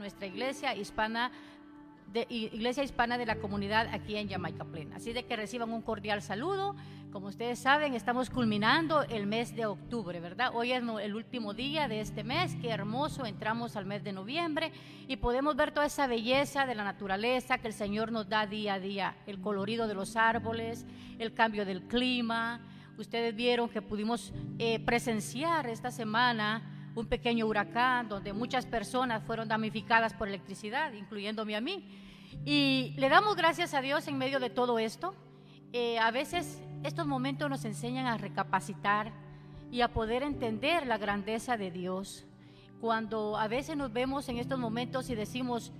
nuestra iglesia hispana de Iglesia Hispana de la Comunidad aquí en Jamaica Plena. Así de que reciban un cordial saludo. Como ustedes saben, estamos culminando el mes de octubre, ¿verdad? Hoy es el último día de este mes, qué hermoso, entramos al mes de noviembre y podemos ver toda esa belleza de la naturaleza que el Señor nos da día a día, el colorido de los árboles, el cambio del clima. Ustedes vieron que pudimos eh, presenciar esta semana un pequeño huracán donde muchas personas fueron damnificadas por electricidad, incluyéndome a mí. Y le damos gracias a Dios en medio de todo esto. Eh, a veces estos momentos nos enseñan a recapacitar y a poder entender la grandeza de Dios. Cuando a veces nos vemos en estos momentos y decimos,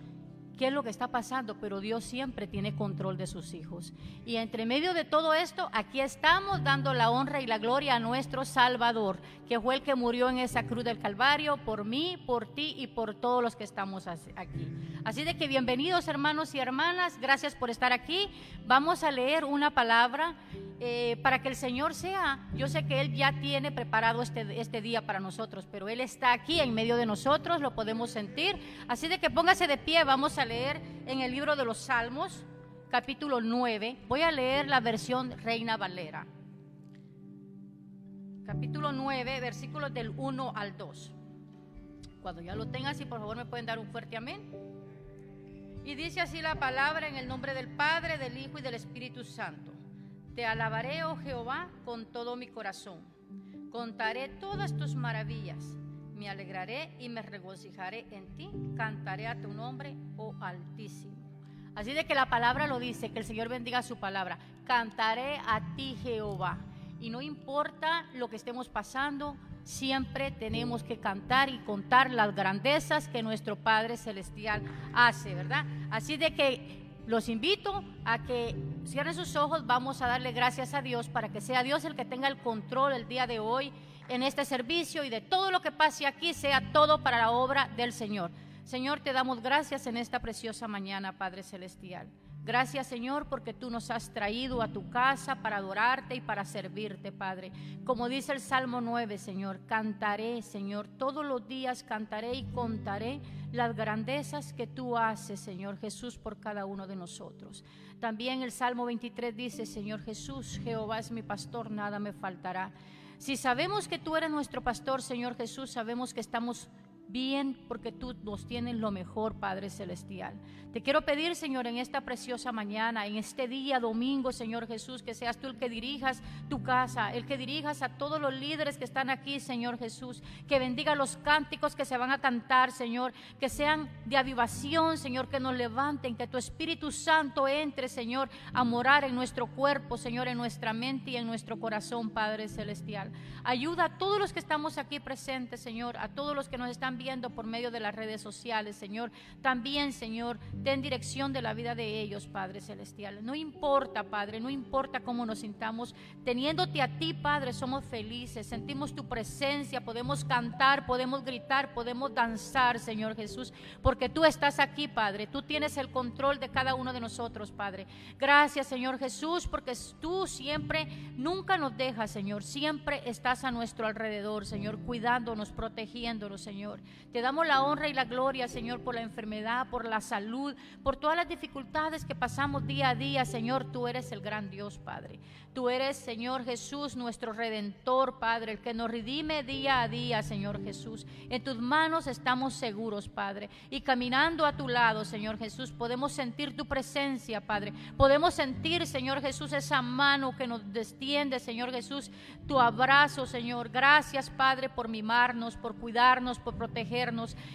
qué es lo que está pasando, pero Dios siempre tiene control de sus hijos. Y entre medio de todo esto, aquí estamos dando la honra y la gloria a nuestro Salvador, que fue el que murió en esa cruz del Calvario por mí, por ti y por todos los que estamos aquí. Así de que bienvenidos hermanos y hermanas, gracias por estar aquí. Vamos a leer una palabra eh, para que el Señor sea, yo sé que Él ya tiene preparado este, este día para nosotros, pero Él está aquí en medio de nosotros, lo podemos sentir. Así de que póngase de pie, vamos a leer en el libro de los Salmos, capítulo 9. Voy a leer la versión Reina Valera. Capítulo 9, versículos del 1 al 2. Cuando ya lo tengan, si por favor me pueden dar un fuerte amén. Y dice así la palabra en el nombre del Padre, del Hijo y del Espíritu Santo. Te alabaré, oh Jehová, con todo mi corazón. Contaré todas tus maravillas me alegraré y me regocijaré en ti, cantaré a tu nombre, oh Altísimo. Así de que la palabra lo dice, que el Señor bendiga su palabra. Cantaré a ti, Jehová. Y no importa lo que estemos pasando, siempre tenemos que cantar y contar las grandezas que nuestro Padre Celestial hace, ¿verdad? Así de que los invito a que cierren sus ojos, vamos a darle gracias a Dios para que sea Dios el que tenga el control el día de hoy en este servicio y de todo lo que pase aquí sea todo para la obra del Señor. Señor, te damos gracias en esta preciosa mañana, Padre Celestial. Gracias, Señor, porque tú nos has traído a tu casa para adorarte y para servirte, Padre. Como dice el Salmo 9, Señor, cantaré, Señor, todos los días cantaré y contaré las grandezas que tú haces, Señor Jesús, por cada uno de nosotros. También el Salmo 23 dice, Señor Jesús, Jehová es mi pastor, nada me faltará. Si sabemos que tú eres nuestro pastor, Señor Jesús, sabemos que estamos bien porque tú nos tienes lo mejor, Padre Celestial. Te quiero pedir, Señor, en esta preciosa mañana, en este día domingo, Señor Jesús, que seas tú el que dirijas tu casa, el que dirijas a todos los líderes que están aquí, Señor Jesús, que bendiga los cánticos que se van a cantar, Señor, que sean de avivación, Señor, que nos levanten, que tu Espíritu Santo entre, Señor, a morar en nuestro cuerpo, Señor, en nuestra mente y en nuestro corazón, Padre Celestial. Ayuda a todos los que estamos aquí presentes, Señor, a todos los que nos están viendo por medio de las redes sociales, Señor. También, Señor, ten dirección de la vida de ellos, Padre Celestial. No importa, Padre, no importa cómo nos sintamos, teniéndote a ti, Padre, somos felices, sentimos tu presencia, podemos cantar, podemos gritar, podemos danzar, Señor Jesús, porque tú estás aquí, Padre. Tú tienes el control de cada uno de nosotros, Padre. Gracias, Señor Jesús, porque tú siempre, nunca nos dejas, Señor. Siempre estás a nuestro alrededor, Señor, cuidándonos, protegiéndonos, Señor. Te damos la honra y la gloria, Señor, por la enfermedad, por la salud, por todas las dificultades que pasamos día a día, Señor. Tú eres el gran Dios, Padre. Tú eres, Señor Jesús, nuestro redentor, Padre, el que nos redime día a día, Señor Jesús. En tus manos estamos seguros, Padre. Y caminando a tu lado, Señor Jesús, podemos sentir tu presencia, Padre. Podemos sentir, Señor Jesús, esa mano que nos destiende, Señor Jesús, tu abrazo, Señor. Gracias, Padre, por mimarnos, por cuidarnos, por protegernos.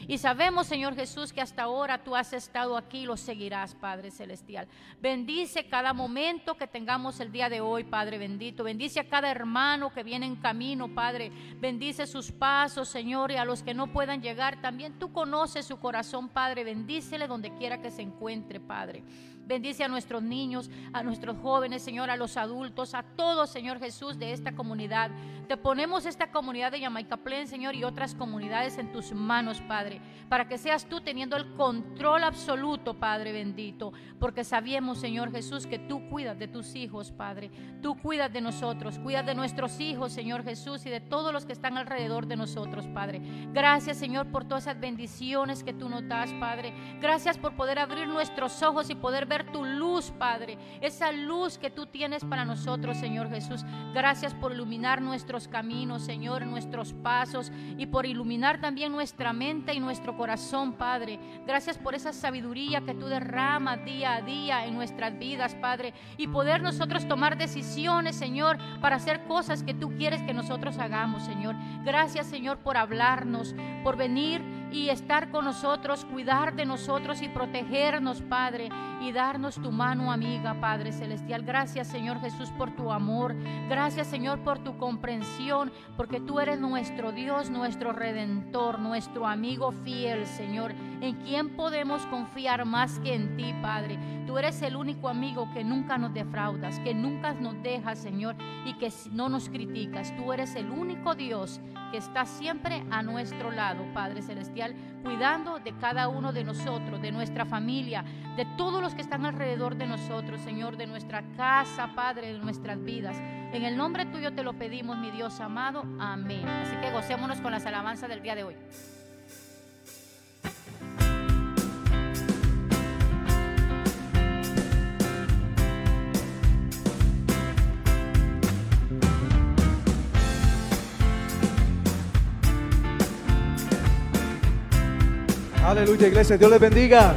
Y sabemos, Señor Jesús, que hasta ahora tú has estado aquí y lo seguirás, Padre Celestial. Bendice cada momento que tengamos el día de hoy. Padre bendito. Bendice a cada hermano que viene en camino, Padre. Bendice sus pasos, Señor, y a los que no puedan llegar. También tú conoces su corazón, Padre. Bendícele donde quiera que se encuentre, Padre. Bendice a nuestros niños, a nuestros jóvenes, Señor, a los adultos, a todos, Señor Jesús, de esta comunidad. Te ponemos esta comunidad de Yamaica Señor, y otras comunidades en tus manos, Padre, para que seas tú teniendo el control absoluto, Padre bendito, porque sabemos, Señor Jesús, que tú cuidas de tus hijos, Padre. Tú cuidas de nosotros, cuidas de nuestros hijos, Señor Jesús, y de todos los que están alrededor de nosotros, Padre. Gracias, Señor, por todas esas bendiciones que tú nos das, Padre. Gracias por poder abrir nuestros ojos y poder ver tu luz, Padre. Esa luz que tú tienes para nosotros, Señor Jesús. Gracias por iluminar nuestros caminos, Señor, nuestros pasos y por iluminar también nuestra mente y nuestro corazón, Padre. Gracias por esa sabiduría que tú derramas día a día en nuestras vidas, Padre. Y poder nosotros tomar decisiones, Señor, para hacer cosas que tú quieres que nosotros hagamos, Señor. Gracias, Señor, por hablarnos, por venir y estar con nosotros, cuidar de nosotros y protegernos, Padre, y darnos tu mano amiga, Padre Celestial. Gracias, Señor Jesús, por tu amor. Gracias, Señor, por tu comprensión, porque tú eres nuestro Dios, nuestro redentor, nuestro amigo fiel, Señor, en quien podemos confiar más que en ti, Padre. Tú eres el único amigo que nunca nos defraudas, que nunca nos dejas, Señor, y que no nos criticas. Tú eres el único Dios que está siempre a nuestro lado, Padre Celestial, cuidando de cada uno de nosotros, de nuestra familia, de todos los que están alrededor de nosotros, Señor, de nuestra casa, Padre, de nuestras vidas. En el nombre tuyo te lo pedimos, mi Dios amado. Amén. Así que gocémonos con las alabanzas del día de hoy. Aleluya, iglesia. Dios les bendiga.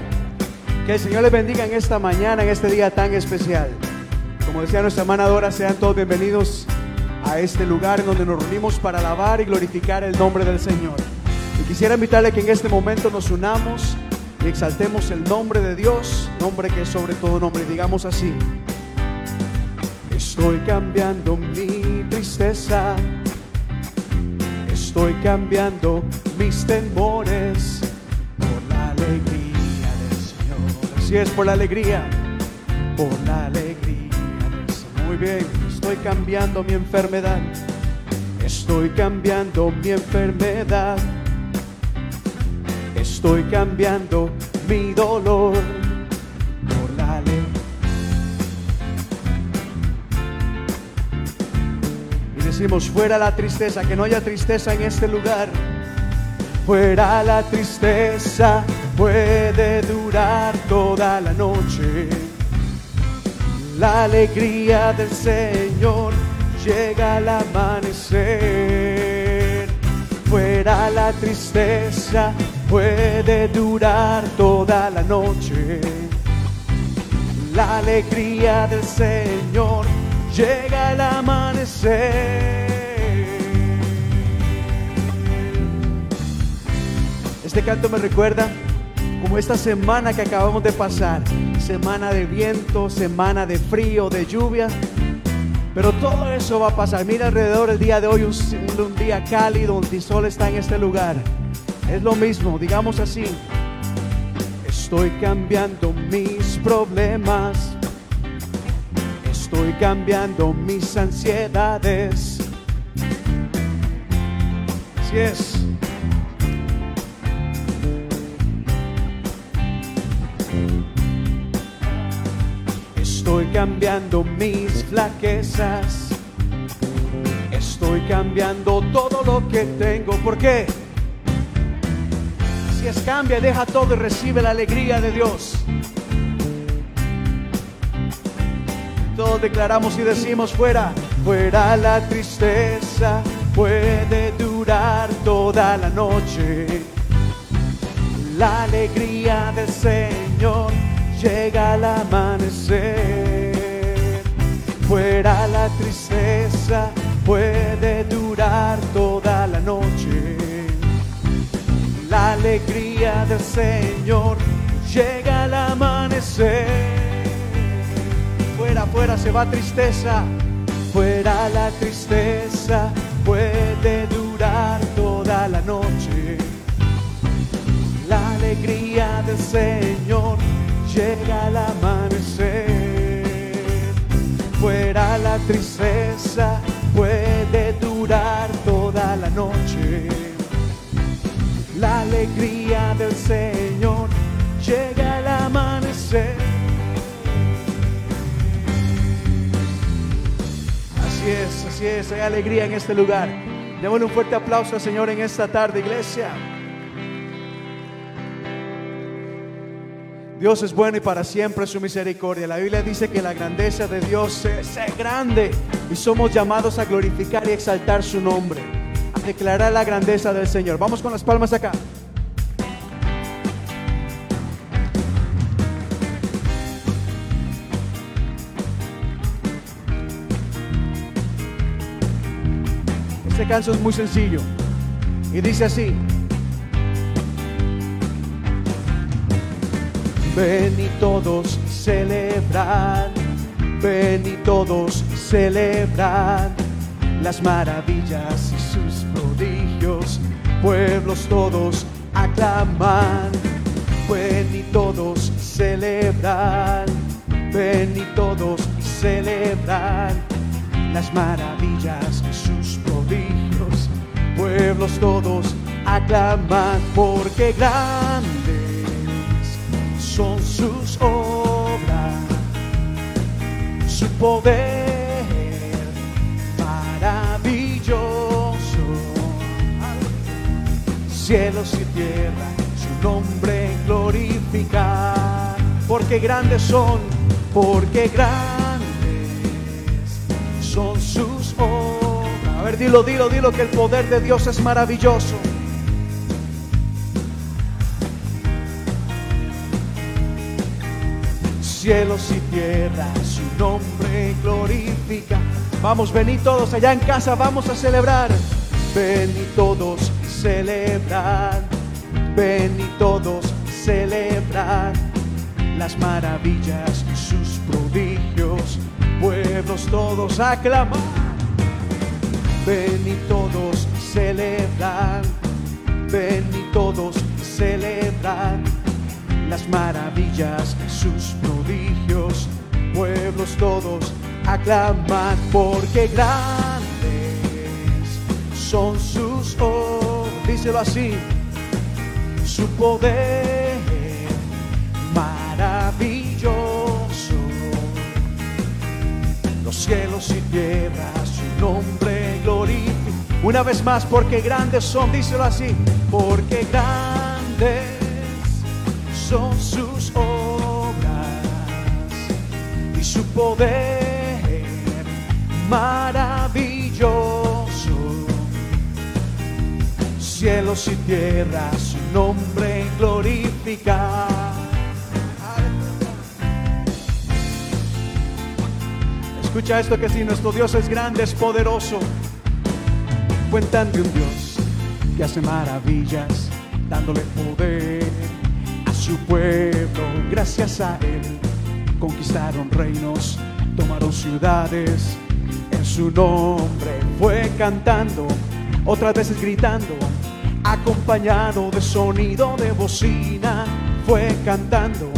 Que el Señor les bendiga en esta mañana, en este día tan especial. Como decía nuestra hermana Dora, sean todos bienvenidos a este lugar en donde nos reunimos para alabar y glorificar el nombre del Señor. Y quisiera invitarle que en este momento nos unamos y exaltemos el nombre de Dios, nombre que es sobre todo nombre. Digamos así. Estoy cambiando mi tristeza. Estoy cambiando mis temores Así es, por la alegría, por la alegría. Muy bien, estoy cambiando mi enfermedad. Estoy cambiando mi enfermedad. Estoy cambiando mi dolor por la alegría. Y decimos, fuera la tristeza, que no haya tristeza en este lugar. Fuera la tristeza, puede durar toda la noche. La alegría del Señor llega al amanecer. Fuera la tristeza, puede durar toda la noche. La alegría del Señor llega al amanecer. Este canto me recuerda como esta semana que acabamos de pasar, semana de viento, semana de frío, de lluvia, pero todo eso va a pasar. Mira alrededor el día de hoy, un, un día cálido, donde el sol está en este lugar. Es lo mismo, digamos así. Estoy cambiando mis problemas. Estoy cambiando mis ansiedades. Así es. Cambiando mis flaquezas. Estoy cambiando todo lo que tengo. ¿Por qué? Si es cambia, deja todo y recibe la alegría de Dios. Todos declaramos y decimos fuera, fuera la tristeza, puede durar toda la noche. La alegría del Señor llega al amanecer. Fuera la tristeza, puede durar toda la noche. La alegría del Señor llega al amanecer. Fuera, fuera se va tristeza. Fuera la tristeza, puede durar toda la noche. La alegría del Señor llega al amanecer. Tristeza puede durar toda la noche. La alegría del Señor llega al amanecer. Así es, así es, hay alegría en este lugar. Démosle un fuerte aplauso al Señor en esta tarde, iglesia. Dios es bueno y para siempre su misericordia. La Biblia dice que la grandeza de Dios es, grande y somos llamados a glorificar y exaltar su nombre, a declarar la grandeza del Señor. Vamos con las palmas acá. Este canto es muy sencillo y dice así. Ven y todos celebran, ven y todos celebran las maravillas y sus prodigios. Pueblos todos aclaman, ven y todos celebran, ven y todos celebran las maravillas y sus prodigios. Pueblos todos aclaman porque grande poder maravilloso. Cielos y tierra, su nombre glorificar, porque grandes son, porque grandes son sus obras. A ver, dilo, dilo, dilo que el poder de Dios es maravilloso. cielos y tierra, su nombre Vamos, venid todos allá en casa, vamos a celebrar. Ven y todos celebran, ven y todos celebran las maravillas y sus prodigios. Pueblos todos aclaman, ven y todos celebran, ven y todos celebran las maravillas, sus prodigios. Pueblos todos aclaman porque grandes son sus obras. Díselo así, su poder maravilloso. Los cielos y tierra, su nombre glorifica. Una vez más, porque grandes son, díselo así, porque grandes son sus obras y su poder maravilloso. Cielos y tierra, su nombre glorificar. Escucha esto que si nuestro Dios es grande, es poderoso. Cuentan de un Dios que hace maravillas, dándole poder su pueblo, gracias a él, conquistaron reinos, tomaron ciudades, su nombre fue cantando, otras veces gritando, acompañado de sonido de bocina, fue cantando,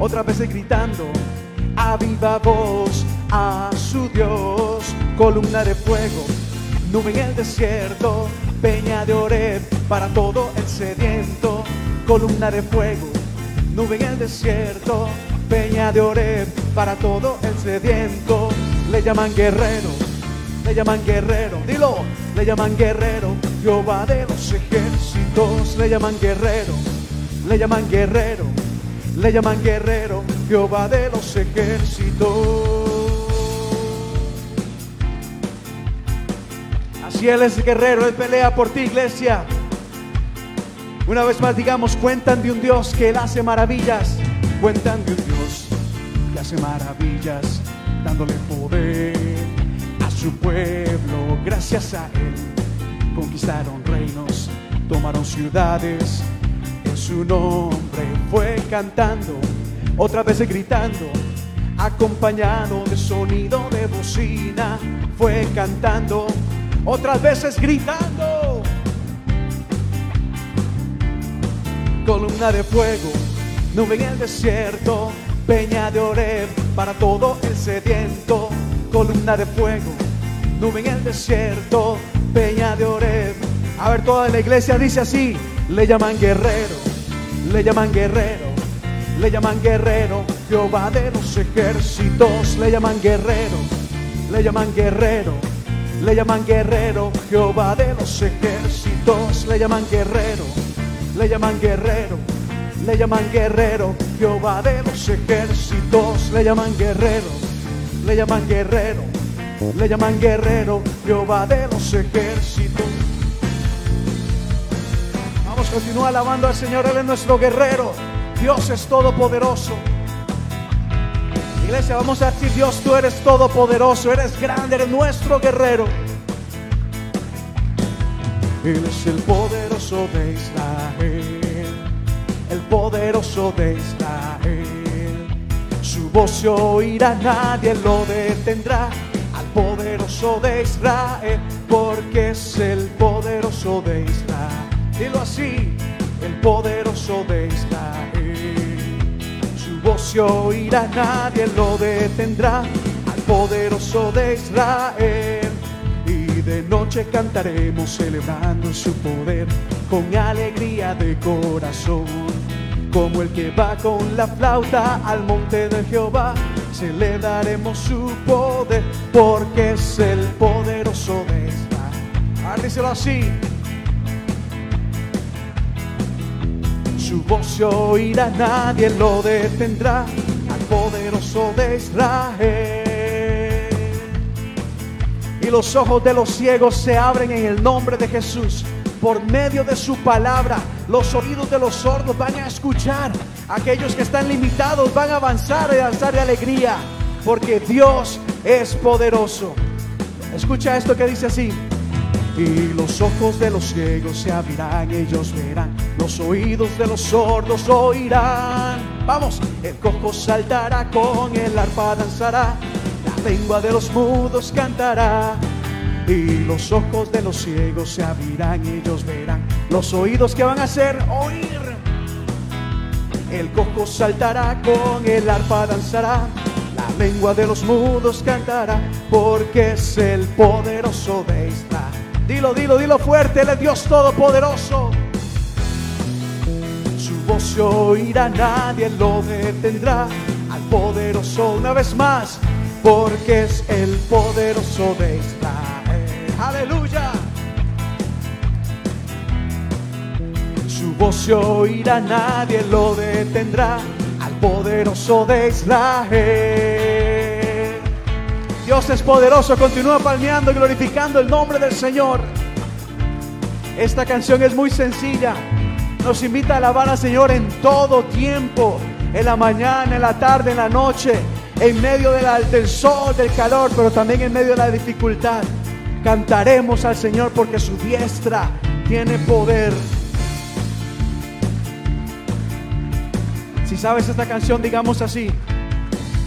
otras veces gritando, a viva voz a su Dios, columna de fuego, nube en el desierto, peña de Oreb para todo el sediento, columna de fuego nube en el desierto, peña de Oreb para todo el sediento. Le llaman guerrero, le llaman guerrero, dilo, le llaman guerrero, Jehová de los ejércitos, le llaman guerrero, le llaman guerrero, le llaman guerrero, Jehová de los ejércitos. Así él es guerrero, él pelea por ti, iglesia. Una vez más digamos, cuentan de un Dios que Él hace maravillas. Cuentan de un Dios que hace maravillas, dándole poder su pueblo. Gracias a Él conquistaron reinos, tomaron ciudades. En su nombre fue cantando, otra vez gritando, acompañado de sonido de bocina. Fue cantando, otras veces gritando columna de fuego, nube en el desierto, peña de Oreb para todo el sediento, columna de fuego, nube en el desierto, peña de Oreb. A ver, toda la iglesia dice así, le llaman guerrero, le llaman guerrero, le llaman guerrero, Jehová de los ejércitos, le llaman guerrero, le llaman guerrero, le llaman guerrero, Jehová de los ejércitos, le llaman guerrero, le llaman guerrero, le llaman guerrero, Jehová de los ejércitos, le llaman guerrero, le llaman guerrero, le llaman guerrero, Jehová de los ejércitos. Vamos, continúa alabando al Señor, Él es nuestro guerrero, Dios es todopoderoso. Iglesia, vamos a decir, Dios, tú eres todopoderoso, eres grande, eres nuestro guerrero. Él es el poderoso de Israel, el poderoso de Israel. Su voz se oirá, nadie lo detendrá. Poderoso de Israel, porque es el poderoso de Israel. Dilo así, el poderoso de Israel. Su voz se oirá, nadie lo detendrá. Al poderoso de Israel. Y de noche cantaremos celebrando su poder con alegría de corazón. Como el que va con la flauta al monte de Jehová, celebraremos su poder porque es el poderoso de Israel. Díselo así. Su voz se oirá, nadie lo detendrá, al poderoso de Israel. Y los ojos de los ciegos se abren en el nombre de Jesús. Por medio de su palabra, los oídos de los sordos van a escuchar. Aquellos que están limitados van a avanzar y alzar de alegría, porque Dios es poderoso. Escucha esto que dice así. Y los ojos de los ciegos se abrirán, ellos verán. Los oídos de los sordos oirán. Vamos, el cojo saltará, con el arpa danzará. La lengua de los mudos cantará. Y los ojos de los ciegos se abrirán, ellos verán. Los oídos que van a hacer oír. El cojo saltará, con el arpa danzará. La lengua de los mudos cantará, porque es el poderoso de Israel. Dilo, dilo, dilo fuerte, es Dios Todopoderoso. Su voz se oirá, nadie lo detendrá. Al poderoso una vez más, porque es el poderoso de Israel. Aleluya. Su voz se oirá, nadie lo detendrá. Al poderoso de Israel. Dios es poderoso, continúa palmeando y glorificando el nombre del Señor. Esta canción es muy sencilla. Nos invita a alabar al Señor en todo tiempo, en la mañana, en la tarde, en la noche, en medio del sol, del calor, pero también en medio de la dificultad. Cantaremos al Señor porque su diestra tiene poder. Si sabes esta canción, digamos así.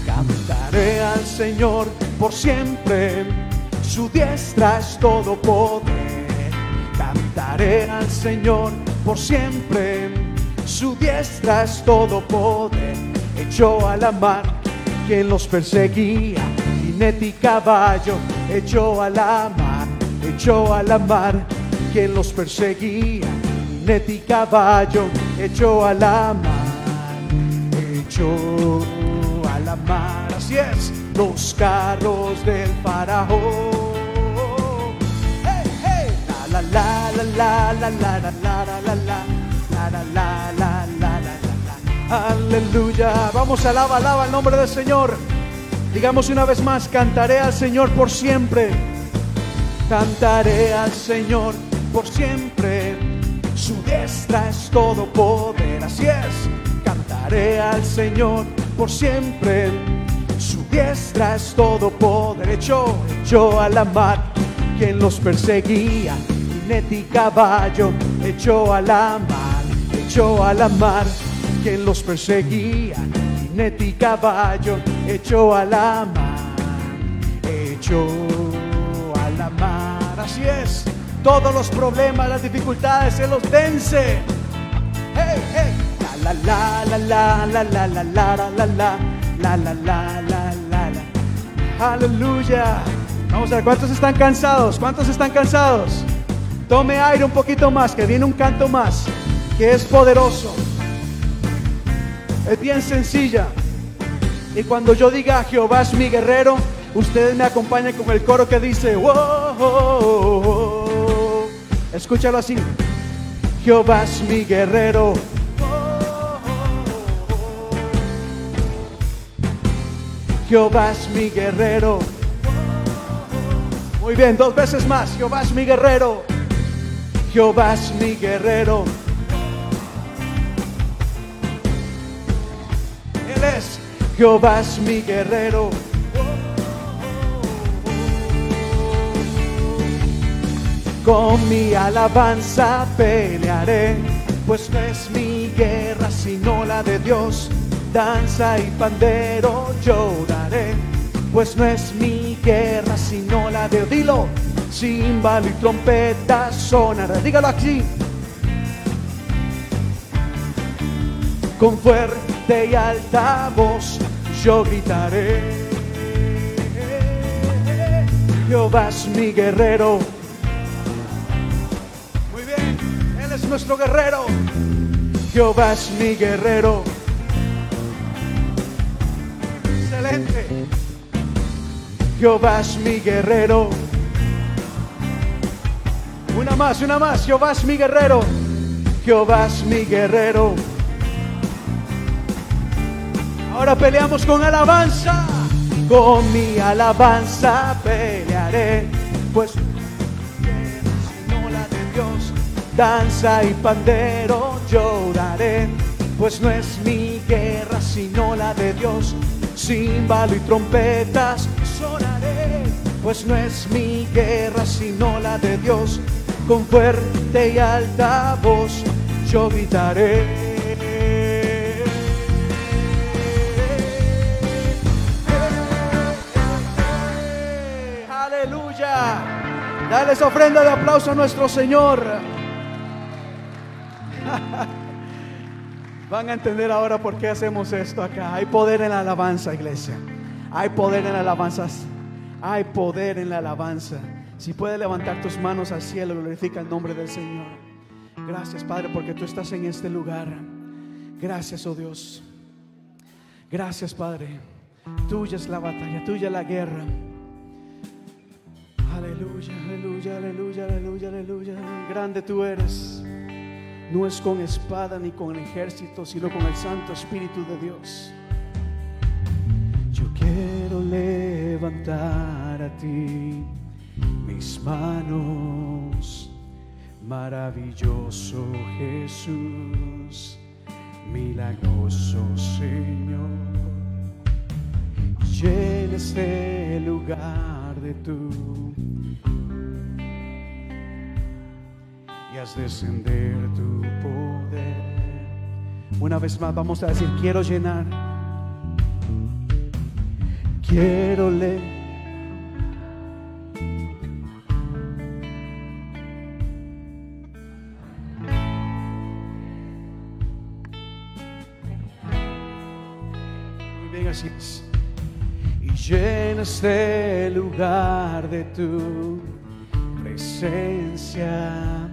Cantaré al Señor por siempre, su diestra es todo poder. Cantaré al Señor por siempre, su diestra es todo poder. Echó a la mar quien los perseguía, jinete y caballo, echó a la mar, echó a la mar quien los perseguía, y caballo, echó a la mar, echó a la mar, así es, los carros del faraón. Hey, hey, la la la la la la la la la la la la la la la la Aleluya, vamos alaba, alaba el nombre del Señor. Digamos una vez más, cantaré al Señor por siempre. Cantaré al Señor por siempre. Su diestra es todo poder, así es. Cantaré al Señor por siempre. Su diestra es todo poder. Echó, echó a la mar quien los perseguía. Jinete y caballo, echó a la mar, echó a la mar quien los perseguía. Jinete y caballo, echó a la mar, echó a la mar. Así es, todos los problemas, las dificultades, se los vence. Hey, hey, la la la la la la la la la la la la la la la la la Aleluya. Vamos a ver, ¿cuántos están cansados? ¿Cuántos están cansados? Tome aire un poquito más, que viene un canto más, que es poderoso. Es bien sencilla. Y cuando yo diga Jehová es mi guerrero, ustedes me acompañan con el coro que dice, wow, escúchalo así. Jehová es mi guerrero. Jehová es mi guerrero. Muy bien, dos veces más. Jehová es mi guerrero. Jehová es mi guerrero. Jehová es mi guerrero. Con mi alabanza pelearé, pues no es mi guerra sino la de Dios. Danza y pandero lloraré, pues no es mi guerra sino la de Dilo. Címbalo y trompeta sonará, dígalo aquí. Con fuerte y alta voz yo gritaré. Jehová es mi guerrero. Muy bien, Él es nuestro guerrero. Jehová es mi guerrero. Excelente. Jehová es mi guerrero. Una más, una más. Jehová es mi guerrero. Jehová es mi guerrero. Ahora peleamos con alabanza. Con mi alabanza pelearé. Pues no la de Dios. Danza y pandero lloraré. Pues no es mi guerra sino la de Dios. Címbalo y trompetas sonaré. Pues no es mi guerra sino la de Dios. Con fuerte y alta voz yo gritaré. Dale esa ofrenda de aplauso a nuestro Señor. Van a entender ahora por qué hacemos esto acá. Hay poder en la alabanza, iglesia. Hay poder en la alabanza. Hay poder en la alabanza. Si puedes levantar tus manos al cielo, glorifica el nombre del Señor. Gracias, Padre, porque tú estás en este lugar. Gracias, oh Dios. Gracias, Padre. Tuya es la batalla, tuya la guerra. Aleluya, aleluya, aleluya, aleluya, aleluya. Grande tú eres. No es con espada ni con ejército, sino con el Santo Espíritu de Dios. Yo quiero levantar a ti mis manos, maravilloso Jesús, milagroso Señor. Llena este lugar de tu haz descender tu poder. Una vez más vamos a decir, quiero llenar, quiero leer. Muy bien, así. Y llena este lugar de tu presencia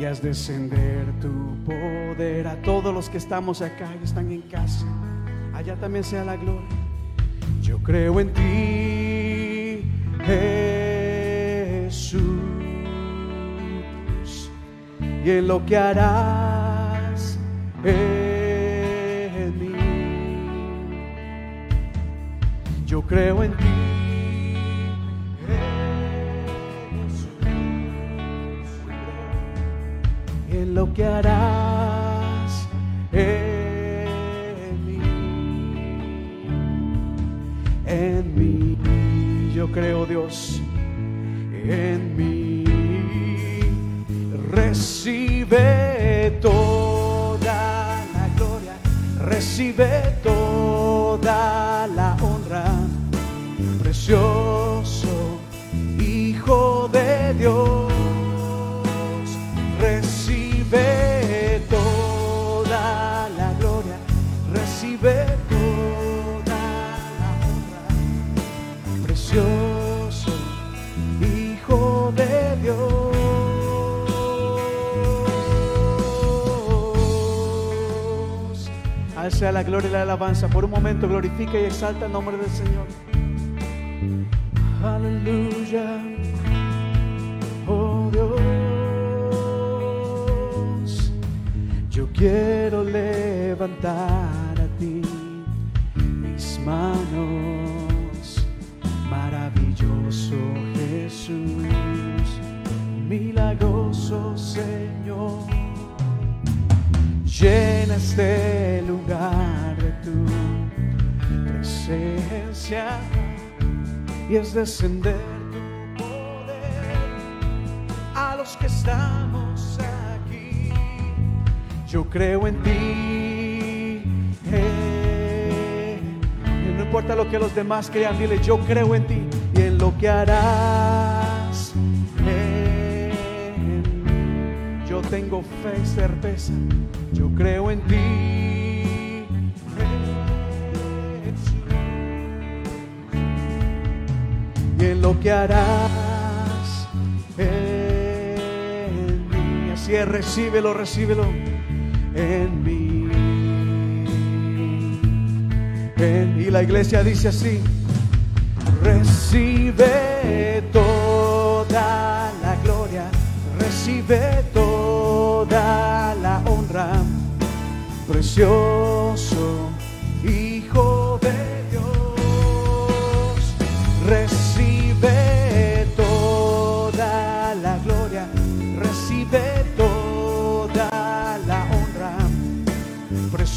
y haz descender tu poder a todos los que estamos acá y están en casa. Allá también sea la gloria. Yo creo en ti, Jesús, y en lo que harás en mí. Yo creo en ti. En lo que harás en mí, en mí, yo creo Dios, en mí, recibe toda la gloria, recibe toda la honra, precioso Hijo de Dios recibe toda la gloria, recibe toda la honra, precioso Hijo de Dios. sea la gloria y la alabanza. Por un momento glorifica y exalta el nombre del Señor. Aleluya. Quiero levantar a ti mis manos. Maravilloso Jesús, milagroso Señor. Llena este lugar de tu presencia y es descender tu poder a los que estamos aquí. Yo creo en ti. eh. No importa lo que los demás crean, dile, yo creo en ti y en lo que harás. mí. Yo tengo fe y certeza. Yo creo en ti. Jesús y en lo que harás. Así es, recíbelo, recíbelo en mí. En- y la iglesia dice así, recibe toda la gloria, recibe toda la honra, precioso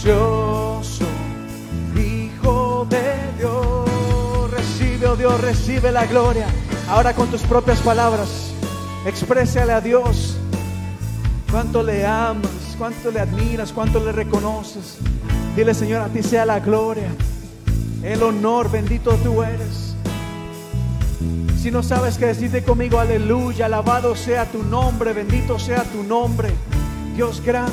precioso Hijo de Dios, recibe, oh Dios, recibe la gloria. Ahora con tus propias palabras, exprésale a Dios cuánto le amas, cuánto le admiras, cuánto le reconoces. Dile, Señor, a ti sea la gloria, el honor, bendito tú eres. Si no sabes qué decirte conmigo, aleluya, alabado sea tu nombre, bendito sea tu nombre. Dios grande,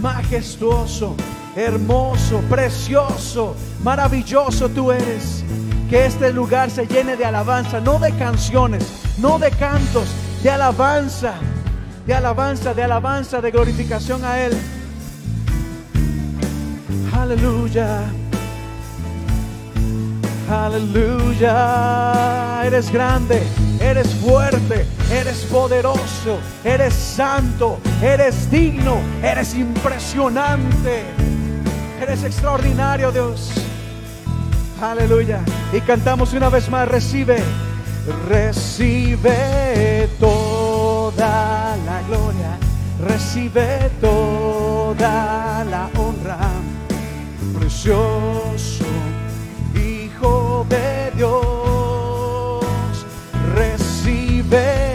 majestuoso, hermoso, precioso, maravilloso tú eres. Que este lugar se llene de alabanza, no de canciones, no de cantos, de alabanza, de alabanza, de alabanza, de glorificación a Él. Aleluya. Aleluya. Eres grande, eres fuerte, eres poderoso, eres santo, eres digno, eres impresionante. Eres extraordinario, Dios. Aleluya. Y cantamos una vez más, recibe, recibe toda la gloria, recibe toda la honra precioso Hijo de Dios, recibe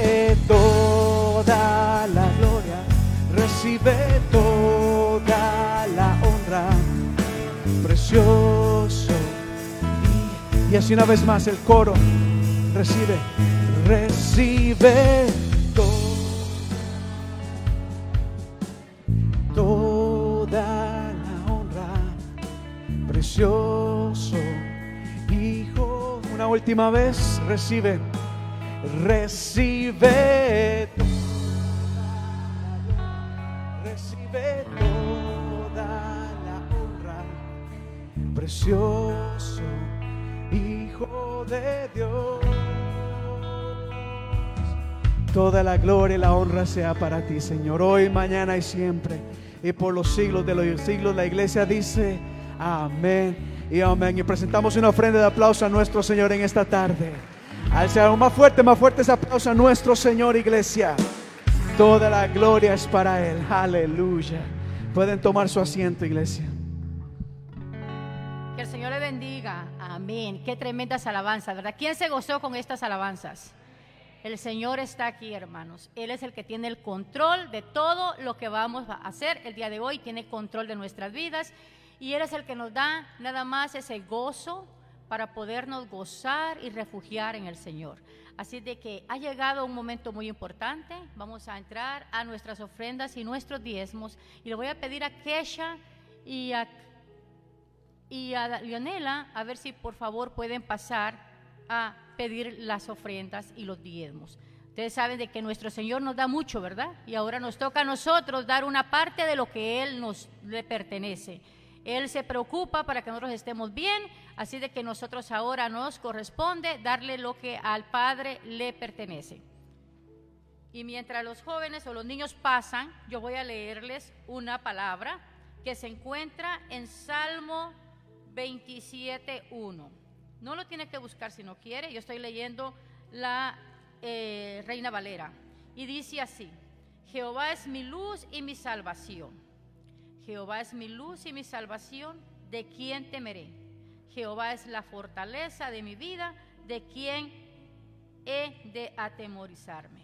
Y, así una vez más el coro, recibe, recibe todo. Toda la honra, precioso Hijo. Una última vez, recibe, recibe, to- precioso Hijo de Dios. Toda la gloria y la honra sea para ti, Señor, hoy, mañana y siempre, y por los siglos de los siglos. La iglesia dice, amén y amén. Y presentamos una ofrenda de aplauso a nuestro Señor en esta tarde. Al ser más fuerte, más fuerte ese aplauso a nuestro Señor, iglesia. Toda la gloria es para Él. Aleluya. Pueden tomar su asiento, iglesia. Bendiga. Amén. Qué tremendas alabanzas, ¿verdad? ¿Quién se gozó con estas alabanzas? El Señor está aquí, hermanos. Él es el que tiene el control de todo lo que vamos a hacer el día de hoy. Tiene control de nuestras vidas. Y Él es el que nos da nada más ese gozo para podernos gozar y refugiar en el Señor. Así de que ha llegado un momento muy importante. Vamos a entrar a nuestras ofrendas y nuestros diezmos. Y le voy a pedir a Kesha y a y a Leonela a ver si por favor pueden pasar a pedir las ofrendas y los diezmos. Ustedes saben de que nuestro Señor nos da mucho, ¿verdad? Y ahora nos toca a nosotros dar una parte de lo que Él nos le pertenece. Él se preocupa para que nosotros estemos bien, así de que nosotros ahora nos corresponde darle lo que al Padre le pertenece. Y mientras los jóvenes o los niños pasan, yo voy a leerles una palabra que se encuentra en Salmo 27.1. No lo tiene que buscar si no quiere, yo estoy leyendo la eh, Reina Valera. Y dice así, Jehová es mi luz y mi salvación. Jehová es mi luz y mi salvación, ¿de quién temeré? Jehová es la fortaleza de mi vida, ¿de quién he de atemorizarme?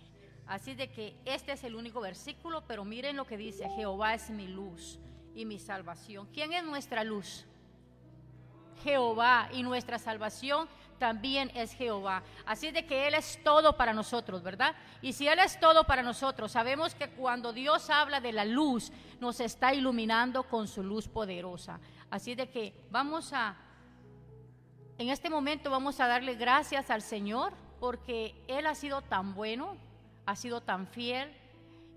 Así de que este es el único versículo, pero miren lo que dice, Jehová es mi luz y mi salvación. ¿Quién es nuestra luz? Jehová y nuestra salvación también es Jehová. Así de que Él es todo para nosotros, ¿verdad? Y si Él es todo para nosotros, sabemos que cuando Dios habla de la luz, nos está iluminando con su luz poderosa. Así de que vamos a, en este momento vamos a darle gracias al Señor porque Él ha sido tan bueno, ha sido tan fiel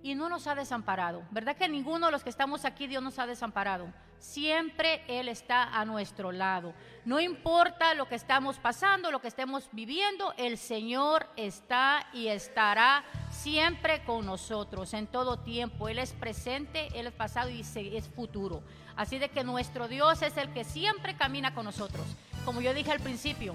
y no nos ha desamparado. ¿Verdad que ninguno de los que estamos aquí Dios nos ha desamparado? Siempre Él está a nuestro lado. No importa lo que estamos pasando, lo que estemos viviendo, el Señor está y estará siempre con nosotros en todo tiempo. Él es presente, Él es pasado y es futuro. Así de que nuestro Dios es el que siempre camina con nosotros. Como yo dije al principio,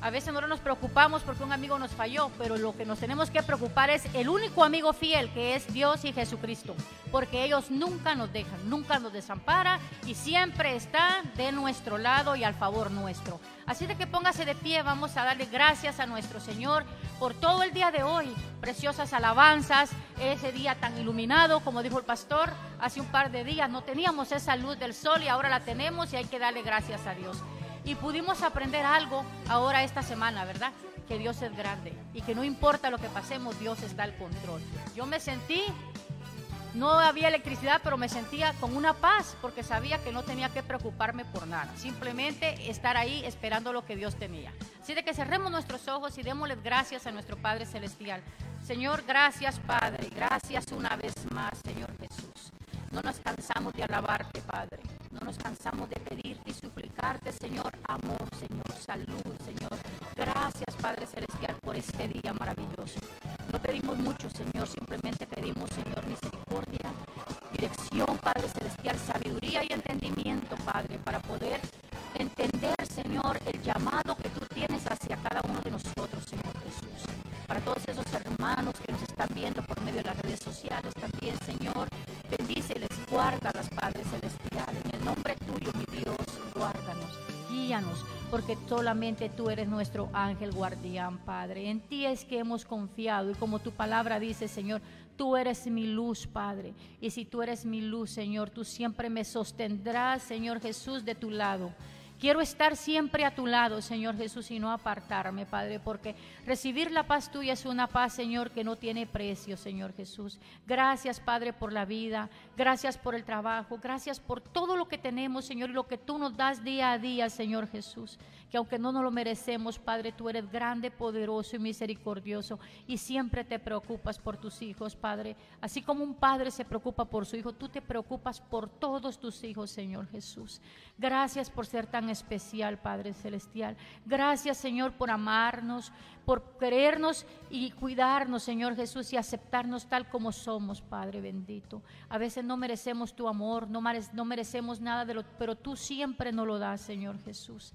a veces nosotros nos preocupamos porque un amigo nos falló, pero lo que nos tenemos que preocupar es el único amigo fiel que es Dios y Jesucristo, porque ellos nunca nos dejan, nunca nos desampara y siempre está de nuestro lado y al favor nuestro. Así de que póngase de pie, vamos a darle gracias a nuestro Señor por todo el día de hoy, preciosas alabanzas, ese día tan iluminado, como dijo el pastor, hace un par de días no teníamos esa luz del sol y ahora la tenemos y hay que darle gracias a Dios y pudimos aprender algo ahora esta semana, ¿verdad? Que Dios es grande y que no importa lo que pasemos, Dios está al control. Yo me sentí, no había electricidad, pero me sentía con una paz porque sabía que no tenía que preocuparme por nada, simplemente estar ahí esperando lo que Dios tenía. Así de que cerremos nuestros ojos y démosle gracias a nuestro Padre Celestial. Señor, gracias Padre, gracias una vez más, Señor Jesús. No nos cansamos de alabarte, Padre. No nos cansamos de pedirte y suplicarte, Señor, amor, Señor, salud, Señor. Gracias, Padre Celestial, por este día maravilloso. No pedimos mucho, Señor, simplemente pedimos, Señor, misericordia, dirección, Padre Celestial, sabiduría y entendimiento, Padre, para poder entender, Señor, el llamado que tú tienes hacia cada uno de nosotros, Señor Jesús. Para todos esos hermanos que nos están viendo por medio de las redes sociales también, Señor, Bendíceles, guárdalas, Padre Celestial. En el nombre tuyo, mi Dios, guárdanos, guíanos, porque solamente tú eres nuestro ángel guardián, Padre. En ti es que hemos confiado y como tu palabra dice, Señor, tú eres mi luz, Padre. Y si tú eres mi luz, Señor, tú siempre me sostendrás, Señor Jesús, de tu lado. Quiero estar siempre a tu lado, Señor Jesús, y no apartarme, Padre, porque recibir la paz tuya es una paz, Señor, que no tiene precio, Señor Jesús. Gracias, Padre, por la vida, gracias por el trabajo, gracias por todo lo que tenemos, Señor, y lo que tú nos das día a día, Señor Jesús. Que aunque no nos lo merecemos, Padre, tú eres grande, poderoso y misericordioso, y siempre te preocupas por tus hijos, Padre. Así como un padre se preocupa por su hijo, tú te preocupas por todos tus hijos, Señor Jesús. Gracias por ser tan especial, Padre Celestial. Gracias, Señor, por amarnos, por querernos y cuidarnos, Señor Jesús, y aceptarnos tal como somos, Padre bendito. A veces no merecemos tu amor, no, merecemos nada de lo, pero tú siempre nos lo das, Señor Jesús.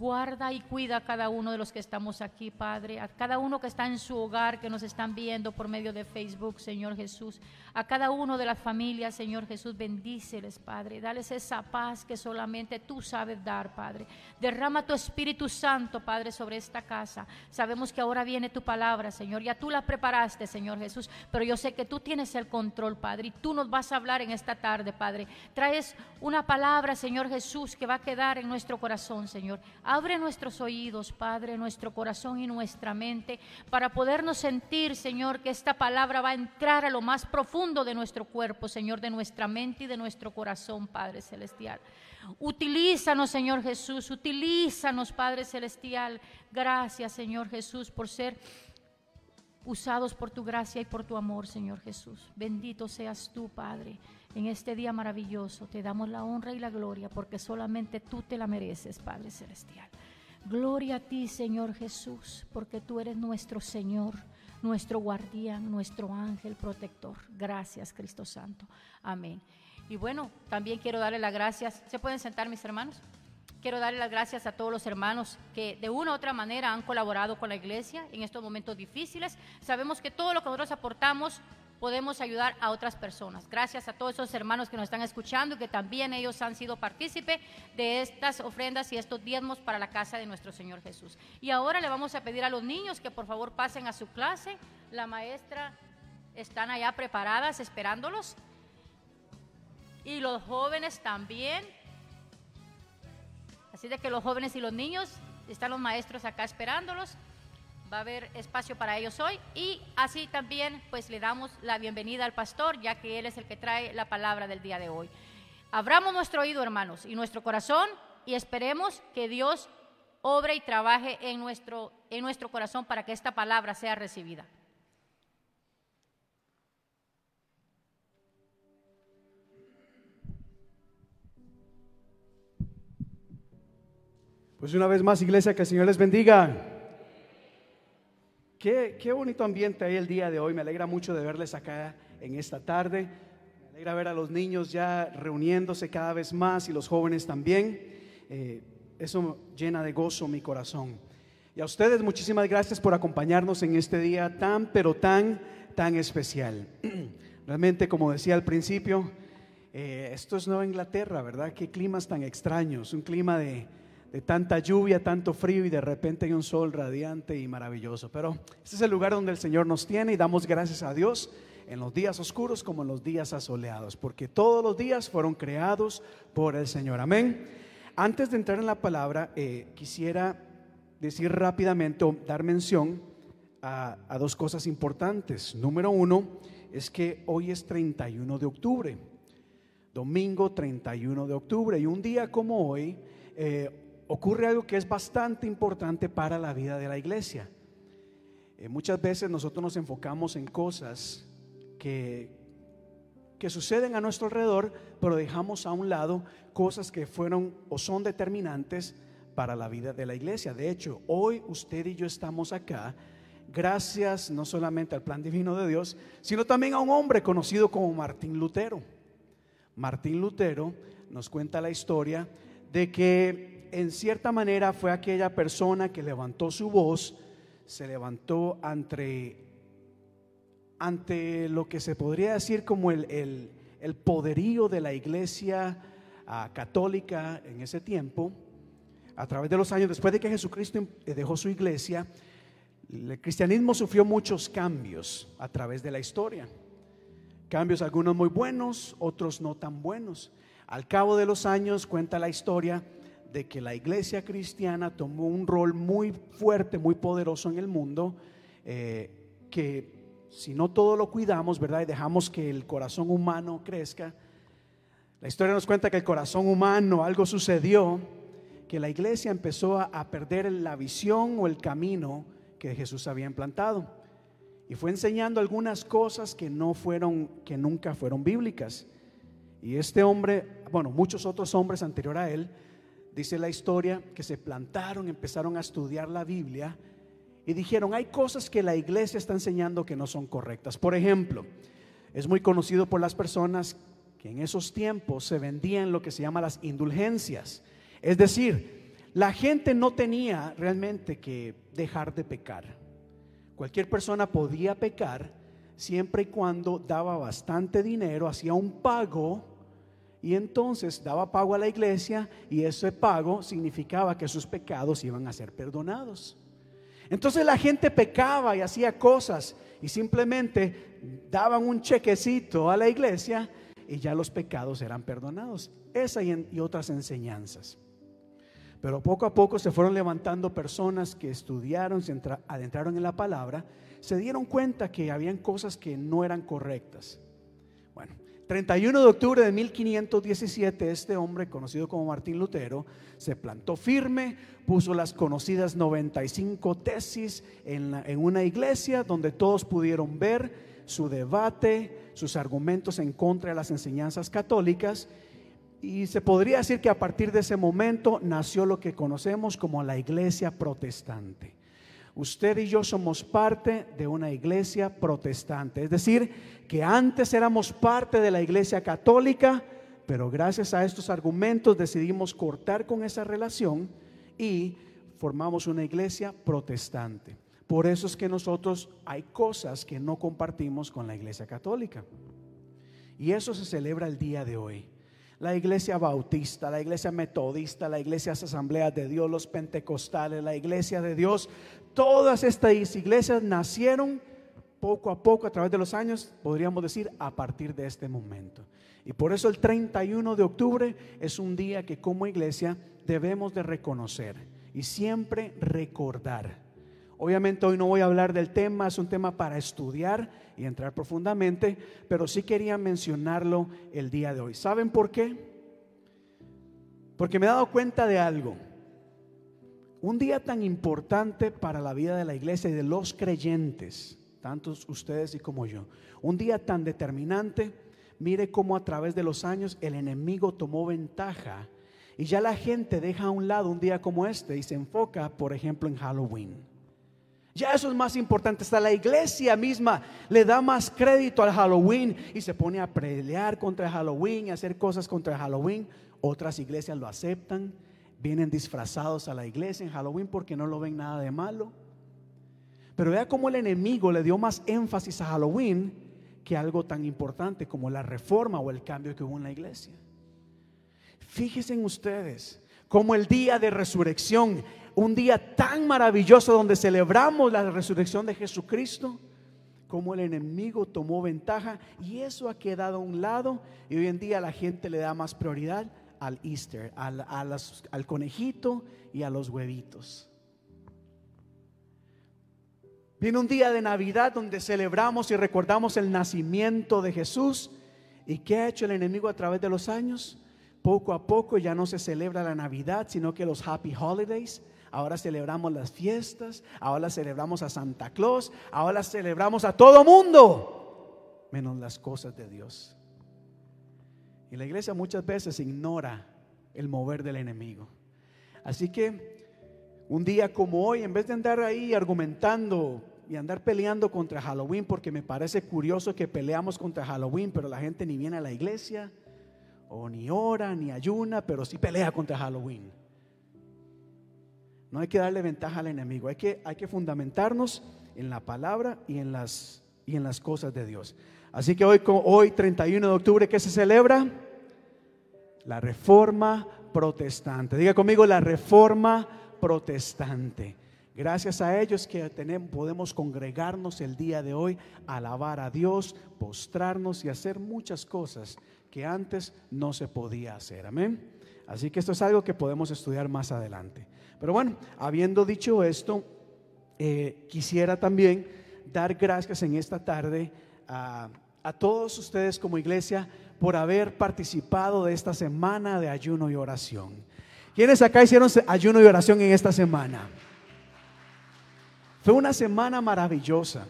Guarda y cuida a cada uno de los que estamos aquí, Padre, a cada uno que está en su hogar, que nos están viendo por medio de Facebook, Señor Jesús, a cada uno de las familias, Señor Jesús, bendíceles, Padre, dales esa paz que solamente tú sabes dar, Padre. Derrama tu Espíritu Santo, Padre, sobre esta casa. Sabemos que ahora viene tu palabra, Señor, ya tú la preparaste, Señor Jesús, pero yo sé que tú tienes el control, Padre, y tú nos vas a hablar en esta tarde, Padre. Traes una palabra, Señor Jesús, que va a quedar en nuestro corazón, Señor. Abre nuestros oídos, Padre, nuestro corazón y nuestra mente para podernos sentir, Señor, que esta palabra va a entrar a lo más profundo de nuestro cuerpo, Señor, de nuestra mente y de nuestro corazón, Padre Celestial. Utilízanos, Señor Jesús, utilízanos, Padre Celestial. Gracias, Señor Jesús, por ser usados por tu gracia y por tu amor, Señor Jesús. Bendito seas tú, Padre. En este día maravilloso te damos la honra y la gloria porque solamente tú te la mereces, Padre Celestial. Gloria a ti, Señor Jesús, porque tú eres nuestro Señor, nuestro guardián, nuestro ángel protector. Gracias, Cristo Santo. Amén. Y bueno, también quiero darle las gracias. ¿Se pueden sentar mis hermanos? Quiero darle las gracias a todos los hermanos que de una u otra manera han colaborado con la iglesia en estos momentos difíciles. Sabemos que todo lo que nosotros aportamos podemos ayudar a otras personas. Gracias a todos esos hermanos que nos están escuchando y que también ellos han sido partícipe de estas ofrendas y estos diezmos para la casa de nuestro Señor Jesús. Y ahora le vamos a pedir a los niños que por favor pasen a su clase. La maestra están allá preparadas esperándolos. Y los jóvenes también. Así de que los jóvenes y los niños, están los maestros acá esperándolos va a haber espacio para ellos hoy y así también pues le damos la bienvenida al pastor ya que él es el que trae la palabra del día de hoy. Abramos nuestro oído hermanos y nuestro corazón y esperemos que Dios obre y trabaje en nuestro, en nuestro corazón para que esta palabra sea recibida. Pues una vez más, iglesia, que el Señor les bendiga. Qué, bonito ambiente hay el día de hoy. Me alegra mucho de verles acá en esta tarde. Me alegra ver a los niños ya reuniéndose cada vez más y los jóvenes también. Eh, eso llena de gozo mi corazón. Y a ustedes muchísimas gracias por acompañarnos en este día tan, pero tan, tan especial. Realmente, como decía al principio, eh, esto es Nueva Inglaterra, ¿verdad? Qué climas tan extraños. Un clima de, de tanta lluvia, tanto frío y de repente hay un sol radiante y maravilloso. Pero este es el lugar donde el Señor nos tiene y damos gracias a Dios en los días oscuros como en los días asoleados, porque todos los días fueron creados por el Señor. Amén. Antes de entrar en la palabra, eh, quisiera decir rápidamente o dar mención a, dos cosas importantes. Número uno es que hoy es 31 de octubre, domingo 31 de octubre, y un día como hoy, eh, ocurre algo que es bastante importante para la vida de la iglesia. Eh, muchas veces nosotros nos enfocamos en cosas que, que suceden a nuestro alrededor, pero dejamos a un lado cosas que fueron o son determinantes para la vida de la iglesia. De hecho, hoy usted y yo estamos acá gracias no solamente al plan divino de Dios, sino también a un hombre conocido como Martín Lutero. Martín Lutero nos cuenta la historia de que en cierta manera fue aquella persona que levantó su voz, se levantó ante, ante lo que se podría decir como el, poderío de la iglesia ah, católica en ese tiempo. A través de los años, después de que Jesucristo em, dejó su iglesia, el cristianismo sufrió muchos cambios a través de la historia. Cambios algunos muy buenos, otros no tan buenos. Al cabo de los años cuenta la historia de que la iglesia cristiana tomó un rol muy fuerte, muy poderoso en el mundo, eh, que si no todo lo cuidamos, ¿verdad? Y dejamos que el corazón humano crezca, la historia nos cuenta que el corazón humano, algo sucedió, que la iglesia empezó a, a perder la visión o el camino que Jesús había implantado. Y fue enseñando algunas cosas que no fueron, que nunca fueron bíblicas. Y este hombre, bueno, muchos otros hombres anterior a él, dice la historia, que se plantaron, empezaron a estudiar la Biblia y dijeron, hay cosas que la iglesia está enseñando que no son correctas. Por ejemplo, es muy conocido por las personas que en esos tiempos se vendían lo que se llama las indulgencias. Es decir, la gente no tenía realmente que dejar de pecar. Cualquier persona podía pecar siempre y cuando daba bastante dinero, hacía un pago y entonces daba pago a la iglesia y ese pago significaba que sus pecados iban a ser perdonados. Entonces la gente pecaba y hacía cosas y simplemente daban un chequecito a la iglesia y ya los pecados eran perdonados. Esa y, otras enseñanzas. Pero poco a poco se fueron levantando personas que estudiaron, se adentraron en la palabra, se dieron cuenta que habían cosas que no eran correctas. Bueno, 31 de octubre de 1517, este hombre, conocido como Martín Lutero, se plantó firme, puso las conocidas 95 tesis en, en una iglesia donde todos pudieron ver su debate, sus argumentos en contra de las enseñanzas católicas. Y se podría decir que a partir de ese momento nació lo que conocemos como la iglesia protestante. Usted y yo somos parte de una iglesia protestante. Es decir, que antes éramos parte de la iglesia católica, pero gracias a estos argumentos decidimos cortar con esa relación y formamos una iglesia protestante. Por eso es que nosotros hay cosas que no compartimos con la iglesia católica. Y eso se celebra el día de hoy la iglesia bautista, la iglesia metodista, la iglesia asamblea de Dios, los pentecostales, la iglesia de Dios, todas estas iglesias nacieron poco a poco a través de los años, podríamos decir, a partir de este momento. Y por eso el 31 de octubre es un día que como iglesia debemos de reconocer y siempre recordar. Obviamente hoy no voy a hablar del tema, es un tema para estudiar y entrar profundamente, pero sí quería mencionarlo el día de hoy. ¿Saben por qué? Porque me he dado cuenta de algo. Un día tan importante para la vida de la iglesia y de los creyentes, tantos ustedes y como yo. Un día tan determinante, mire cómo a través de los años el enemigo tomó ventaja y ya la gente deja a un lado un día como este y se enfoca, por ejemplo, en Halloween. Ya eso es más importante. Hasta la iglesia misma le da más crédito al Halloween y se pone a pelear contra Halloween y hacer cosas contra Halloween. Otras iglesias lo aceptan, vienen disfrazados a la iglesia en Halloween porque no lo ven nada de malo. Pero vea cómo el enemigo le dio más énfasis a Halloween que algo tan importante como la reforma o el cambio que hubo en la iglesia. Fíjense en ustedes como el día de resurrección un día tan maravilloso donde celebramos la resurrección de Jesucristo, como el enemigo tomó ventaja y eso ha quedado a un lado y hoy en día la gente le da más prioridad al Easter, al, al conejito y a los huevitos. Viene un día de Navidad donde celebramos y recordamos el nacimiento de Jesús. ¿Y qué ha hecho el enemigo a través de los años? Poco a poco ya no se celebra la Navidad, sino que los Happy Holidays, ahora celebramos las fiestas, ahora celebramos a Santa Claus, ahora celebramos a todo mundo, menos las cosas de Dios. Y la iglesia muchas veces ignora el mover del enemigo. Así que un día como hoy, en vez de andar ahí argumentando y andar peleando contra Halloween, porque me parece curioso que peleamos contra Halloween, pero la gente ni viene a la iglesia, o ni ora, ni ayuna, pero sí pelea contra Halloween. No hay que darle ventaja al enemigo, hay que, fundamentarnos en la palabra y en, las, y en las cosas de Dios. Así que hoy, hoy 31 de octubre, ¿qué se celebra? La reforma protestante. Diga conmigo, la reforma protestante. Gracias a ellos que tenemos, podemos congregarnos el día de hoy, alabar a Dios, postrarnos y hacer muchas cosas que antes no se podía hacer. Amén. Así que esto es algo que podemos estudiar más adelante. Pero bueno, habiendo dicho esto, eh, quisiera también dar gracias en esta tarde a, a todos ustedes como iglesia por haber participado de esta semana de ayuno y oración. ¿Quiénes acá hicieron ayuno y oración en esta semana? Fue una semana maravillosa.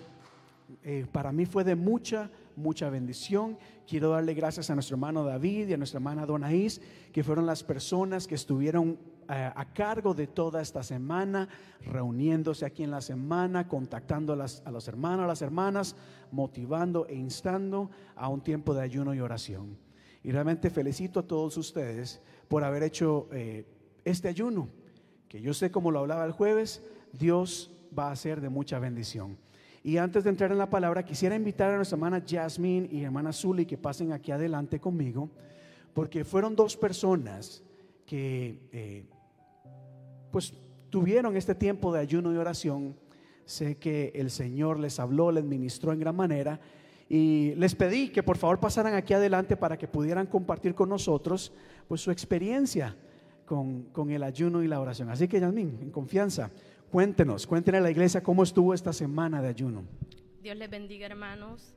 Eh, para mí fue de mucha, mucha bendición. Quiero darle gracias a nuestro hermano David y a nuestra hermana Donaís, que fueron las personas que estuvieron a cargo de toda esta semana, reuniéndose aquí en la semana, contactando a, los hermanos, a las hermanas, motivando e instando a un tiempo de ayuno y oración. Y realmente felicito a todos ustedes por haber hecho eh, este ayuno, que yo sé como lo hablaba el jueves, Dios va a ser de mucha bendición. Y antes de entrar en la palabra, quisiera invitar a nuestra hermana Jasmine y hermana Zully que pasen aquí adelante conmigo, porque fueron dos personas que eh, pues tuvieron este tiempo de ayuno y oración. Sé que el Señor les habló, les ministró en gran manera y les pedí que por favor pasaran aquí adelante para que pudieran compartir con nosotros pues su experiencia con, con el ayuno y la oración. Así que Yasmin, en confianza, cuéntenos, cuéntenos a la iglesia cómo estuvo esta semana de ayuno. Dios les bendiga hermanos.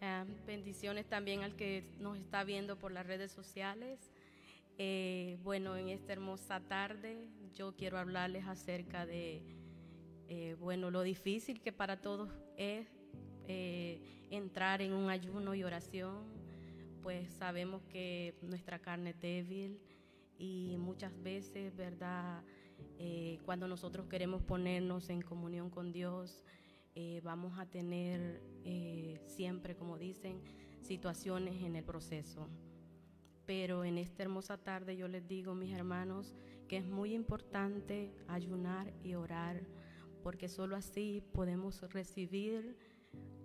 Ah, bendiciones también al que nos está viendo por las redes sociales. Eh, bueno, en esta hermosa tarde yo quiero hablarles acerca de, eh, bueno, lo difícil que para todos es eh, entrar en un ayuno y oración, pues sabemos que nuestra carne es débil y muchas veces, ¿verdad? cuando nosotros queremos ponernos en comunión con Dios, vamos a tener siempre, como dicen, situaciones en el proceso. Pero en esta hermosa tarde yo les digo, mis hermanos, que es muy importante ayunar y orar, porque solo así podemos recibir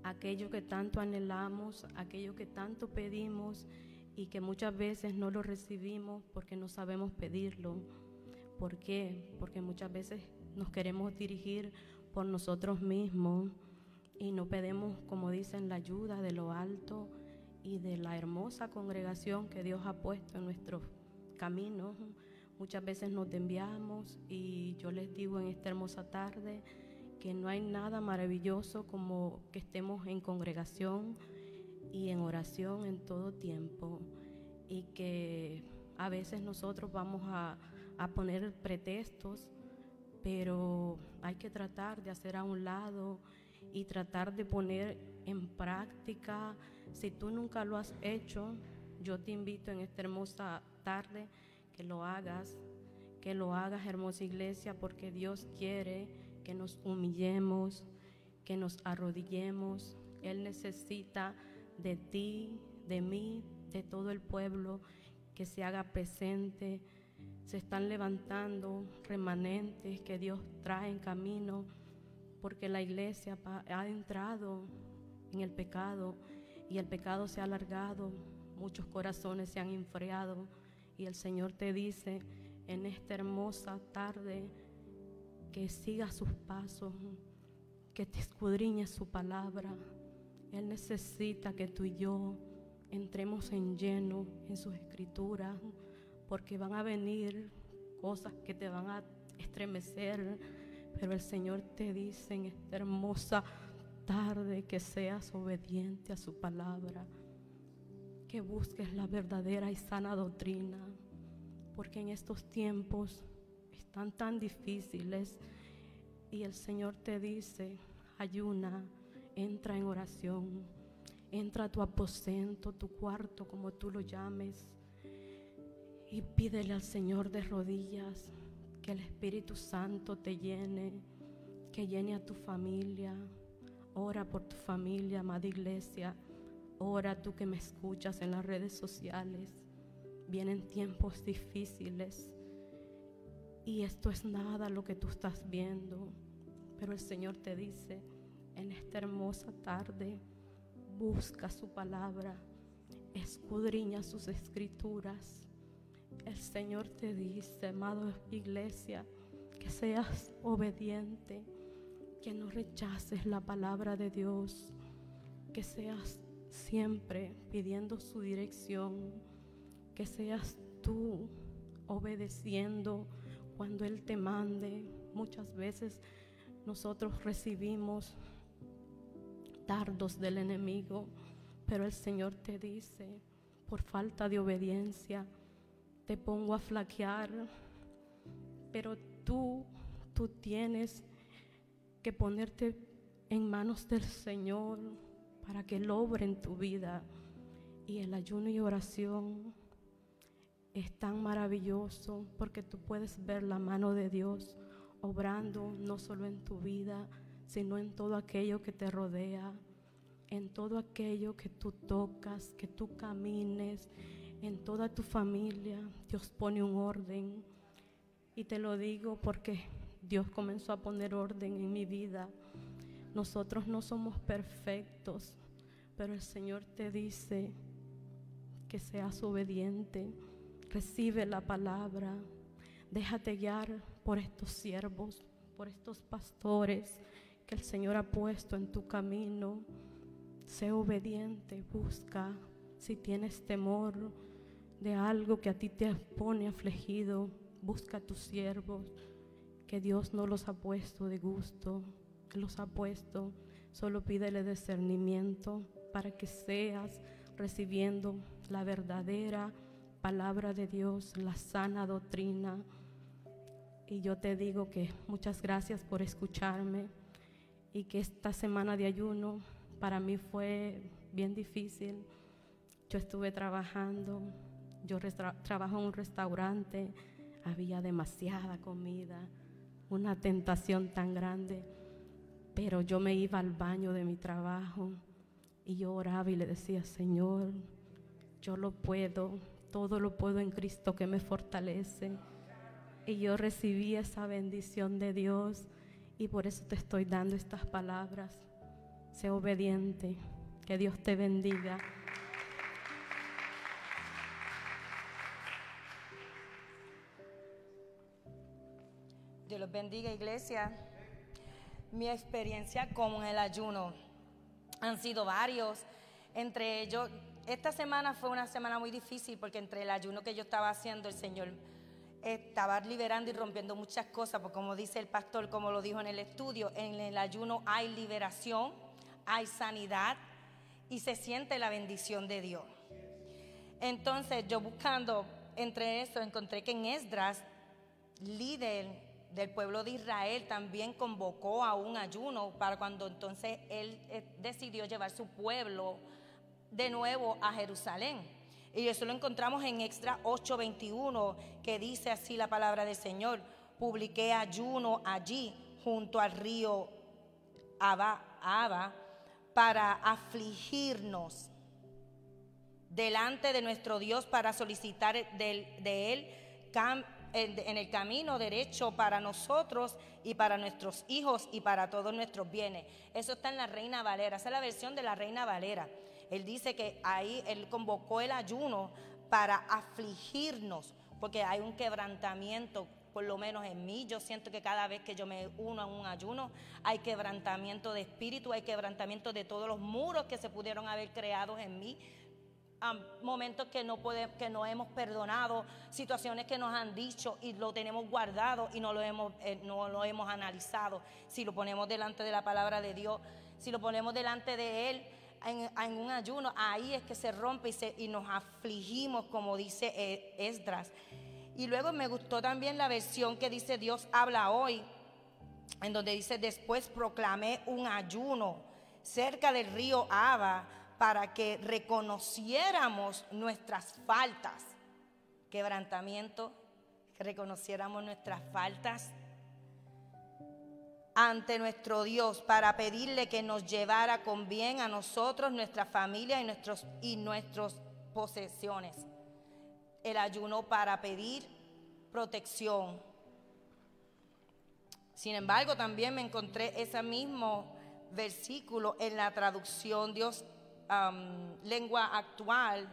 aquello que tanto anhelamos, aquello que tanto pedimos y que muchas veces no lo recibimos porque no sabemos pedirlo. ¿Por qué? Porque muchas veces nos queremos dirigir por nosotros mismos y no pedimos, como dicen, la ayuda de lo alto y de la hermosa congregación que Dios ha puesto en nuestros caminos. Muchas veces nos enviamos y yo les digo en esta hermosa tarde que no hay nada maravilloso como que estemos en congregación y en oración en todo tiempo y que a veces nosotros vamos a, a poner pretextos, pero hay que tratar de hacer a un lado y tratar de poner en práctica. Si tú nunca lo has hecho, yo te invito en esta hermosa tarde que lo hagas, que lo hagas, hermosa iglesia, porque Dios quiere que nos humillemos, que nos arrodillemos. Él necesita de ti, de mí, de todo el pueblo, que se haga presente. Se están levantando remanentes que Dios trae en camino porque la iglesia ha entrado en el pecado y el pecado se ha alargado, muchos corazones se han enfriado y el Señor te dice en esta hermosa tarde que sigas sus pasos, que te escudriñes su palabra. Él necesita que tú y yo entremos en lleno en sus escrituras, porque van a venir cosas que te van a estremecer pero el Señor te dice en esta hermosa tarde que seas obediente a su palabra, que busques la verdadera y sana doctrina, porque en estos tiempos están tan difíciles y el Señor te dice, ayuna, entra en oración, entra a tu aposento, tu cuarto, como tú lo llames, y pídele al Señor de rodillas que el Espíritu Santo te llene, que llene a tu familia. Ora por tu familia, amada iglesia. Ora tú que me escuchas en las redes sociales. Vienen tiempos difíciles y esto es nada lo que tú estás viendo. Pero el Señor te dice en esta hermosa tarde, busca su palabra, escudriña sus escrituras el Señor te dice, amado iglesia, que seas obediente, que no rechaces la palabra de Dios, que seas siempre pidiendo su dirección, que seas tú obedeciendo cuando Él te mande. Muchas veces nosotros recibimos dardos del enemigo, pero el Señor te dice, por falta de obediencia, te pongo a flaquear, pero tú, tú tienes que ponerte en manos del Señor para que Él obre en tu vida. Y el ayuno y oración es tan maravilloso porque tú puedes ver la mano de Dios obrando no solo en tu vida, sino en todo aquello que te rodea, en todo aquello que tú tocas, que tú camines, en toda tu familia. Dios pone un orden. Y te lo digo porque Dios comenzó a poner orden en mi vida. Nosotros no somos perfectos, pero el Señor te dice que seas obediente. Recibe la palabra. Déjate guiar por estos siervos, por estos pastores que el Señor ha puesto en tu camino. Sé obediente, busca si tienes temor de algo que a ti te pone afligido, busca a tus siervos, que Dios no los ha puesto de gusto, los ha puesto, solo pídele discernimiento para que seas recibiendo la verdadera palabra de Dios, la sana doctrina. Y yo te digo que muchas gracias por escucharme y que esta semana de ayuno para mí fue bien difícil. Yo estuve trabajando, yo trabajo en un restaurante, había demasiada comida, una tentación tan grande, pero yo me iba al baño de mi trabajo y yo oraba y le decía, Señor, yo lo puedo, todo lo puedo en Cristo que me fortalece. Y yo recibí esa bendición de Dios y por eso te estoy dando estas palabras. Sé obediente, que Dios te bendiga. Bendiga, iglesia. Mi experiencia con el ayuno han sido varios. Entre ellos, esta semana fue una semana muy difícil porque entre el ayuno que yo estaba haciendo, el Señor estaba liberando y rompiendo muchas cosas, porque como dice el pastor, como lo dijo en el estudio, en el ayuno hay liberación, hay sanidad y se siente la bendición de Dios. Entonces yo buscando entre eso encontré que en Esdras, líder del pueblo de Israel también convocó a un ayuno para cuando entonces él eh, decidió llevar su pueblo de nuevo a Jerusalén. Y eso lo encontramos en Extra 8:21, que dice así la palabra del Señor. Publiqué ayuno allí junto al río Abba, para afligirnos delante de nuestro Dios para solicitar de, de él en, el camino derecho para nosotros y para nuestros hijos y para todos nuestros bienes. Eso está en la Reina Valera, esa es la versión de la Reina Valera. Él dice que ahí él convocó el ayuno para afligirnos, porque hay un quebrantamiento por lo menos en mí, yo siento que cada vez que yo me uno a un ayuno, hay quebrantamiento de espíritu, hay quebrantamiento de todos los muros que se pudieron haber creado en mí, momentos que no, que no hemos perdonado, situaciones que nos han dicho y lo tenemos guardado y no lo, hemos, eh, no lo hemos analizado. Si lo ponemos delante de la palabra de Dios, si lo ponemos delante de Él en, un ayuno, ahí es que se rompe y, se, y nos afligimos, como dice eh, Esdras. Y luego me gustó también la versión que dice Dios habla hoy, en donde dice, después proclamé un ayuno cerca del río Aba para que reconociéramos nuestras faltas. Quebrantamiento, que reconociéramos nuestras faltas ante nuestro Dios para pedirle que nos llevara con bien a nosotros, nuestra familia y, nuestros, y nuestras posesiones. El ayuno para pedir protección. Sin embargo, también me encontré ese mismo versículo en la traducción Dios lengua actual,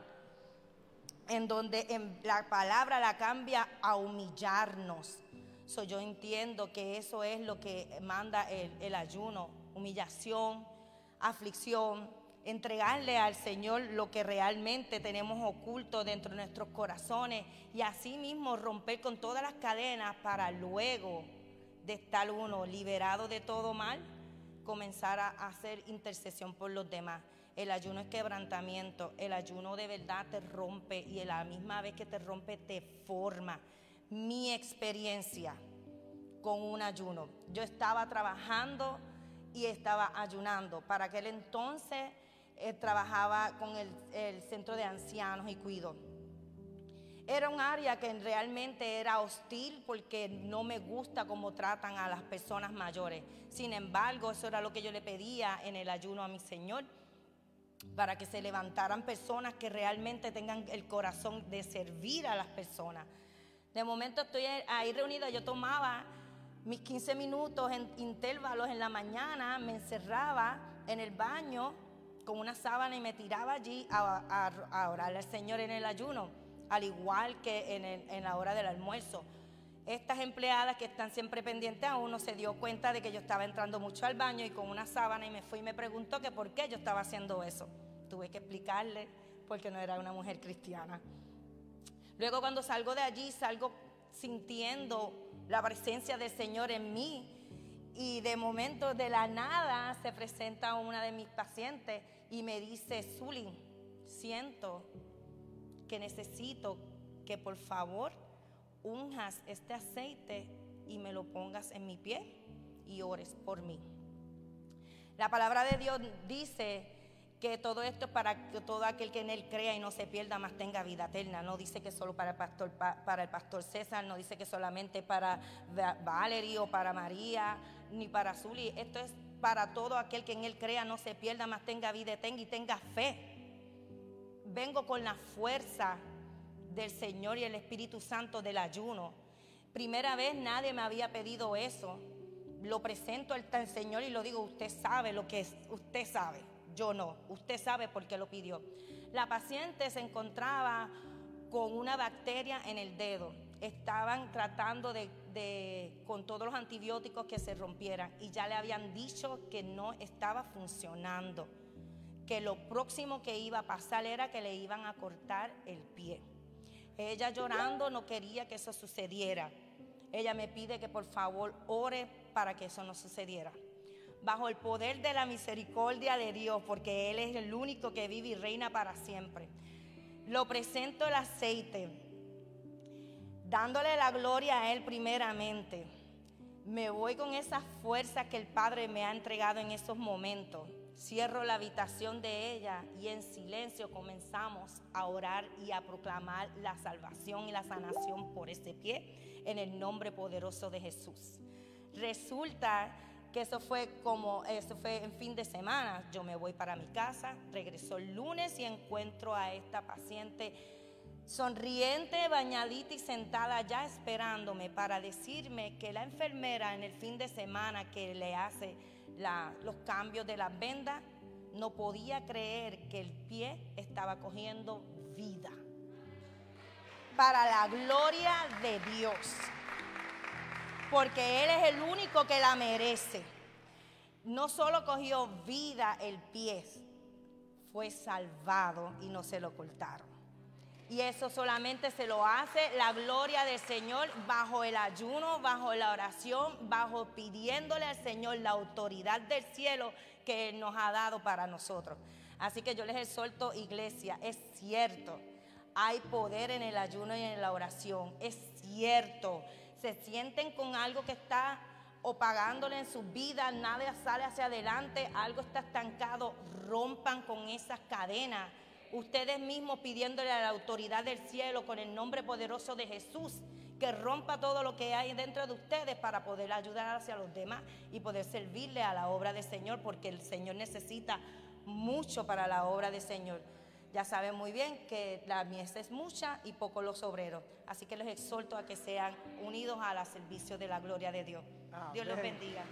en donde la palabra la cambia a humillarnos. So, yo entiendo que eso es lo que manda el, el ayuno, humillación, aflicción, entregarle al Señor lo que realmente tenemos oculto dentro de nuestros corazones y así mismo romper con todas las cadenas para luego de estar uno liberado de todo mal, comenzar a hacer intercesión por los demás. El ayuno es quebrantamiento, el ayuno de verdad te rompe y a la misma vez que te rompe te forma. Mi experiencia con un ayuno. Yo estaba trabajando y estaba ayunando. Para aquel entonces eh, trabajaba con el, el centro de ancianos y cuido. Era un área que realmente era hostil porque no me gusta cómo tratan a las personas mayores. Sin embargo, eso era lo que yo le pedía en el ayuno a mi Señor para que se levantaran personas que realmente tengan el corazón de servir a las personas. De momento estoy ahí reunida, yo tomaba mis 15 minutos en intervalos en la mañana, me encerraba en el baño con una sábana y me tiraba allí a, orarle al Señor en el ayuno, al igual que en la hora del almuerzo estas empleadas que están siempre pendientes a uno se dio cuenta de que yo estaba entrando mucho al baño y con una sábana y me fui y me preguntó que por qué yo estaba haciendo eso. Tuve que explicarle porque no era una mujer cristiana. Luego cuando salgo de allí salgo sintiendo la presencia del Señor en mí Y de momento, de la nada, se presenta una de mis pacientes y me dice, Zully, siento que necesito que por favor unjas este aceite y me lo pongas en mi pie y ores por mí. La palabra de Dios dice que todo esto es para que todo aquel que en él crea y no se pierda más tenga vida eterna. No dice que solo para el pastor, para el pastor César, no dice que solamente para Valerie o para María, ni para Zuli. Esto es para todo aquel que en él crea, no se pierda más tenga vida eterna y tenga fe. Vengo con la fuerza del Señor y el Espíritu Santo del ayuno. Primera vez nadie me había pedido eso. Lo presento al Señor y lo digo, usted sabe lo que es, usted sabe yo no. Usted sabe por qué lo pidió. La paciente se encontraba con una bacteria en el dedo. Estaban tratando de, con todos los antibióticos que se rompieran y ya le habían dicho que no estaba funcionando, que lo próximo que iba a pasar era que le iban a cortar el pie. Ella llorando no quería que eso sucediera. Ella me pide que por favor ore para que eso no sucediera bajo el poder de la misericordia de Dios, porque Él es el único que vive y reina para siempre. Lo presento el aceite, dándole la gloria a Él primeramente. Me voy con esa fuerza que el Padre me ha entregado en esos momentos. Cierro la habitación de ella y en silencio comenzamos a orar y a proclamar la salvación y la sanación por ese pie en el nombre poderoso de Jesús. Resulta que eso fue como, eso fue en fin de semana. Yo me voy para mi casa, regreso el lunes y encuentro a esta paciente sonriente, bañadita y sentada ya esperándome para decirme que la enfermera en el fin de semana que le hace los cambios de las vendas no podía creer que el pie estaba cogiendo vida. Para la gloria de Dios porque Él es el único que la merece. No solo cogió vida el pie, fue salvado y no se lo ocultaron. Y eso solamente se lo hace la gloria del Señor bajo el ayuno, bajo la oración, bajo pidiéndole al Señor la autoridad del cielo que Él nos ha dado para nosotros. Así que yo les exhorto, iglesia, es cierto, hay poder en el ayuno y en la oración, es cierto se sienten con algo que está opagándole en su vida, nada sale hacia adelante, algo está estancado, rompan con esas cadenas. Ustedes mismos pidiéndole a la autoridad del cielo con el nombre poderoso de Jesús que rompa todo lo que hay dentro de ustedes para poder ayudar hacia los demás y poder servirle a la obra del Señor, porque el Señor necesita mucho para la obra del Señor. Ya saben muy bien que la mies es mucha y poco los obreros. Así que les exhorto a que sean unidos al servicio de la gloria de Dios. Dios los bendiga.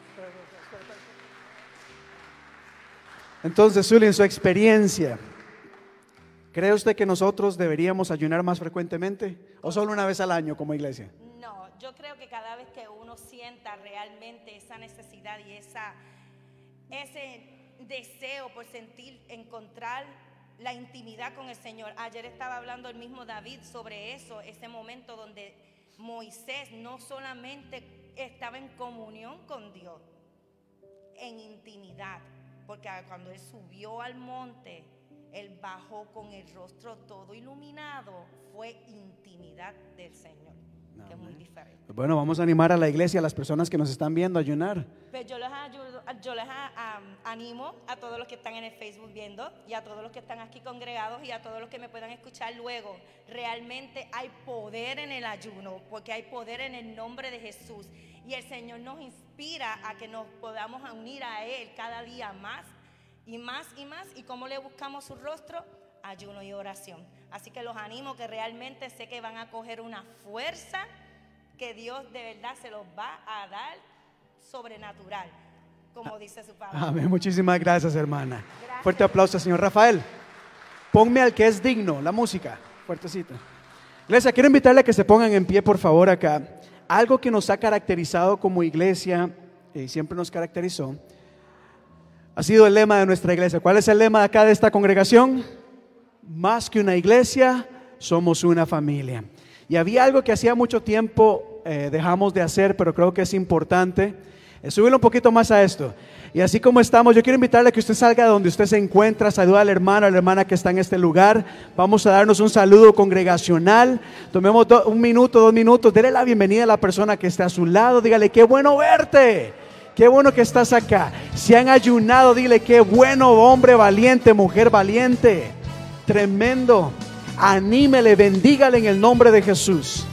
Entonces, Zuli, en su experiencia, ¿cree usted que nosotros deberíamos ayunar más frecuentemente o solo una vez al año como iglesia? No, yo creo que cada vez que uno sienta realmente esa necesidad y esa, ese deseo por sentir, encontrar la intimidad con el Señor. Ayer estaba hablando el mismo David sobre eso, ese momento donde Moisés no solamente estaba en comunión con Dios, en intimidad, porque cuando él subió al monte, él bajó con el rostro todo iluminado, fue intimidad del Señor que es muy diferente. Pues bueno, vamos a animar a la iglesia, a las personas que nos están viendo a ayunar. Pues yo les, yo les animo a todos los que están en el Facebook viendo y a todos los que están aquí congregados y a todos los que me puedan escuchar luego. Realmente hay poder en el ayuno, porque hay poder en el nombre de Jesús. Y el Señor nos inspira a que nos podamos unir a Él cada día más y más y más. ¿Y cómo le buscamos su rostro? ayuno y oración. Así que los animo que realmente sé que van a coger una fuerza que Dios de verdad se los va a dar sobrenatural, como dice su padre. Amén. Muchísimas gracias, hermana. Fuerte aplauso, señor Rafael. Ponme al que es digno, la música. Fuertecita. Iglesia, quiero invitarle a que se pongan en pie, por favor, acá. Algo que nos ha caracterizado como iglesia y siempre nos caracterizó ha sido el lema de nuestra iglesia. ¿Cuál es el lema acá de esta congregación? más que una iglesia, somos una familia. Y había algo que hacía mucho tiempo eh, dejamos de hacer, pero creo que es importante. Eh, Subirle un poquito más a esto. Y así como estamos, yo quiero invitarle a que usted salga de donde usted se encuentra, saluda al hermano, a la hermana que está en este lugar. Vamos a darnos un saludo congregacional. Tomemos un minuto, dos minutos. Dele la bienvenida a la persona que está a su lado. Dígale, qué bueno verte. Qué bueno que estás acá. Si han ayunado, dile, qué bueno, hombre valiente, mujer valiente. Tremendo. Anímele, bendígale en el nombre de Jesús.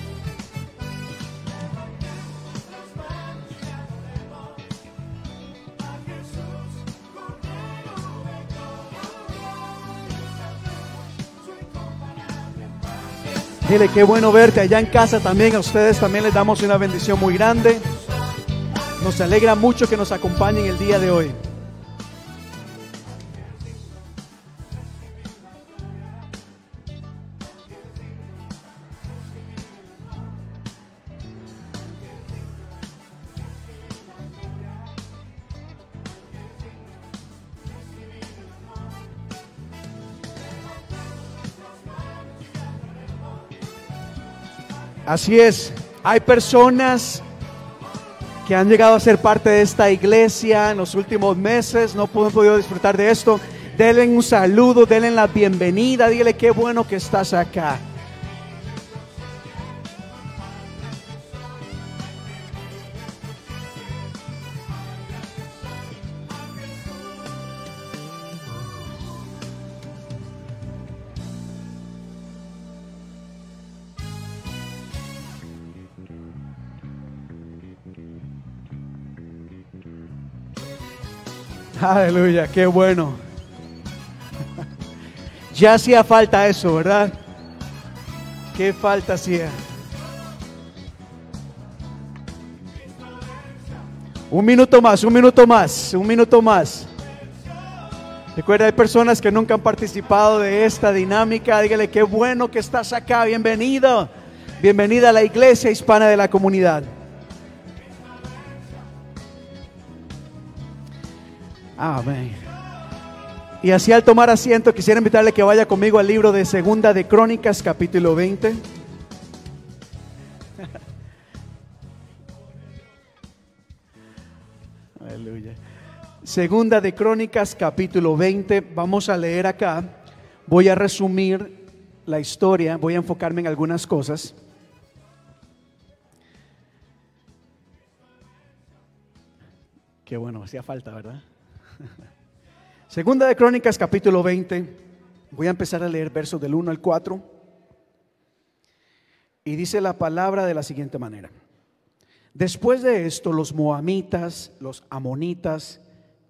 Dile qué bueno verte allá en casa también. A ustedes también les damos una bendición muy grande. Nos alegra mucho que nos acompañen el día de hoy. Así es, hay personas que han llegado a ser parte de esta iglesia en los últimos meses, no han podido disfrutar de esto. Denle un saludo, denle la bienvenida, dile qué bueno que estás acá. Aleluya, qué bueno. Ya hacía falta eso, ¿verdad? ¿Qué falta hacía? Un minuto más, un minuto más, un minuto más. Recuerda, hay personas que nunca han participado de esta dinámica. Dígale, qué bueno que estás acá, bienvenido. Bienvenida a la iglesia hispana de la comunidad. Amén. Y así al tomar asiento, quisiera invitarle que vaya conmigo al libro de Segunda de Crónicas, capítulo 20. Aleluya. Segunda de Crónicas, capítulo 20. Vamos a leer acá. Voy a resumir la historia, voy a enfocarme en algunas cosas. Qué bueno, hacía falta, ¿verdad? Segunda de Crónicas, capítulo 20. Voy a empezar a leer versos del 1 al 4. Y dice la palabra de la siguiente manera. Después de esto, los moamitas, los amonitas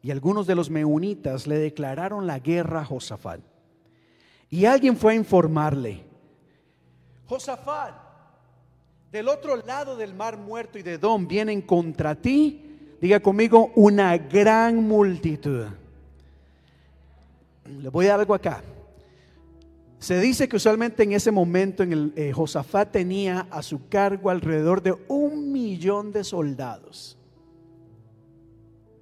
y algunos de los meunitas le declararon la guerra a Josafat. Y alguien fue a informarle, Josafat, del otro lado del mar muerto y de Edom vienen contra ti, diga conmigo, una gran multitud. Le voy a dar algo acá. Se dice que usualmente en ese momento en el, eh, Josafat tenía a su cargo alrededor de un millón de soldados.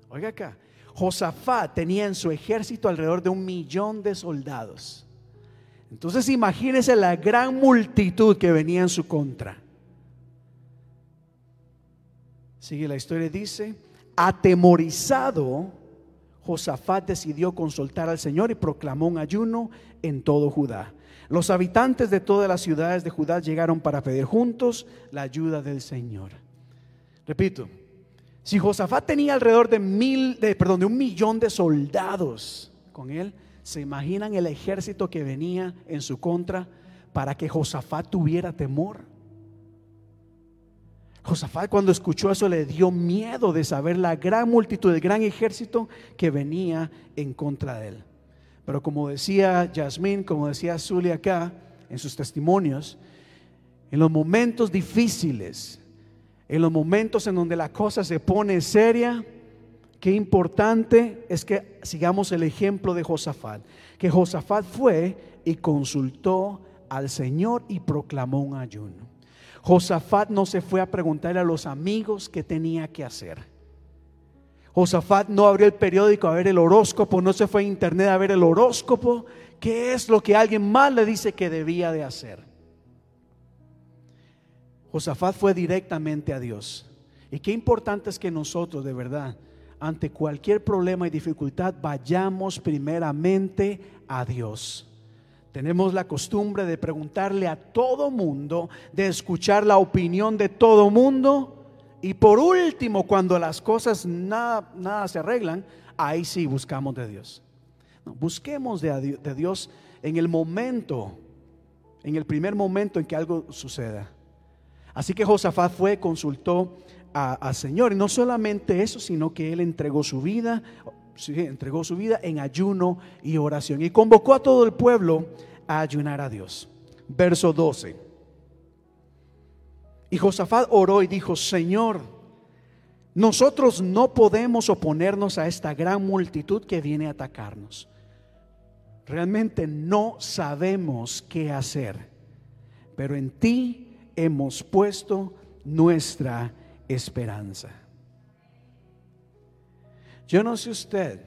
Oiga acá, Josafat tenía en su ejército alrededor de un millón de soldados. Entonces imagínense la gran multitud que venía en su contra. Sigue la historia, dice, atemorizado, Josafat decidió consultar al Señor y proclamó un ayuno en todo Judá. Los habitantes de todas las ciudades de Judá llegaron para pedir juntos la ayuda del Señor. Repito, si Josafat tenía alrededor de mil, de, perdón, de un millón de soldados con él, ¿se imaginan el ejército que venía en su contra para que Josafat tuviera temor? Josafat cuando escuchó eso le dio miedo de saber la gran multitud, el gran ejército que venía en contra de él. Pero como decía Yasmín, como decía Zulia acá en sus testimonios, en los momentos difíciles, en los momentos en donde la cosa se pone seria, qué importante es que sigamos el ejemplo de Josafat, que Josafat fue y consultó al Señor y proclamó un ayuno. Josafat no se fue a preguntarle a los amigos qué tenía que hacer. Josafat no abrió el periódico a ver el horóscopo, no se fue a internet a ver el horóscopo, qué es lo que alguien más le dice que debía de hacer. Josafat fue directamente a Dios Y qué importante es que nosotros de verdad, ante cualquier problema y dificultad, vayamos primeramente a Dios. Tenemos la costumbre de preguntarle a todo mundo, de escuchar la opinión de todo mundo. Y por último, cuando las cosas nada, nada se arreglan, ahí sí buscamos de Dios. busquemos de, Dios en el momento, en el primer momento en que algo suceda. Así que Josafat fue, consultó al Señor. Y no solamente eso, sino que él entregó su vida, entregó su vida en ayuno y oración. Y convocó a todo el pueblo a ayunar a Dios. Verso 12. Y Josafat oró y dijo, Señor, nosotros no podemos oponernos a esta gran multitud que viene a atacarnos. Realmente no sabemos qué hacer, pero en ti hemos puesto nuestra esperanza. Yo no sé usted,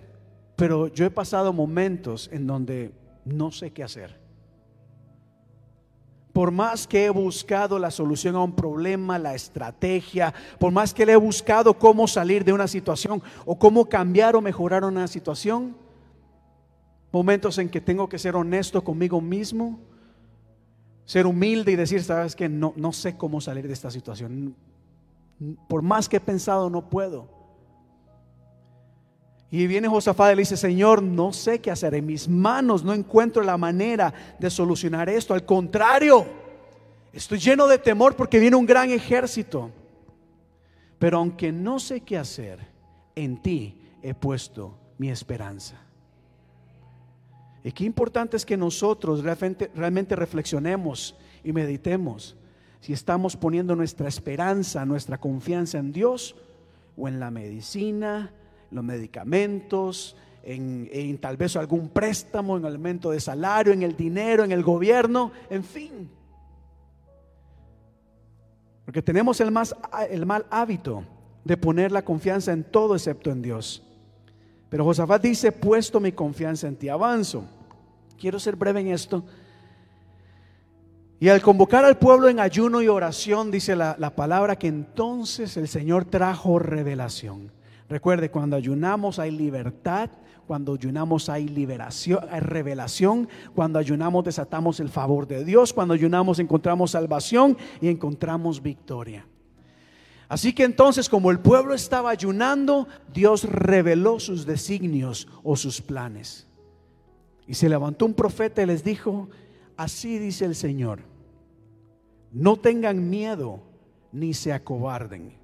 pero yo he pasado momentos en donde no sé qué hacer. Por más que he buscado la solución a un problema, la estrategia, por más que le he buscado cómo salir de una situación o cómo cambiar o mejorar una situación, momentos en que tengo que ser honesto conmigo mismo, ser humilde y decir, sabes que no, no sé cómo salir de esta situación. Por más que he pensado, no puedo. Y viene Josafat y le dice, Señor, no sé qué hacer. En mis manos no encuentro la manera de solucionar esto. Al contrario, estoy lleno de temor porque viene un gran ejército. Pero aunque no sé qué hacer, en ti he puesto mi esperanza. Y qué importante es que nosotros realmente, realmente reflexionemos y meditemos si estamos poniendo nuestra esperanza, nuestra confianza en Dios o en la medicina, los medicamentos, en, tal vez algún préstamo, en aumento de salario, en el dinero, en el gobierno, en fin. Porque tenemos el, más, el mal hábito de poner la confianza en todo excepto en Dios. Pero Josafat dice, puesto mi confianza en ti, avanzo. Quiero ser breve en esto y al convocar al pueblo en ayuno y oración, dice la, palabra que entonces el Señor trajo revelación. Recuerde, cuando ayunamos hay libertad, cuando ayunamos hay liberación, hay revelación, cuando ayunamos desatamos el favor de Dios, cuando ayunamos encontramos salvación y encontramos victoria. Así que entonces, como el pueblo estaba ayunando, Dios reveló sus designios o sus planes. Y se levantó un profeta y les dijo, así dice el Señor no tengan miedo ni se acobarden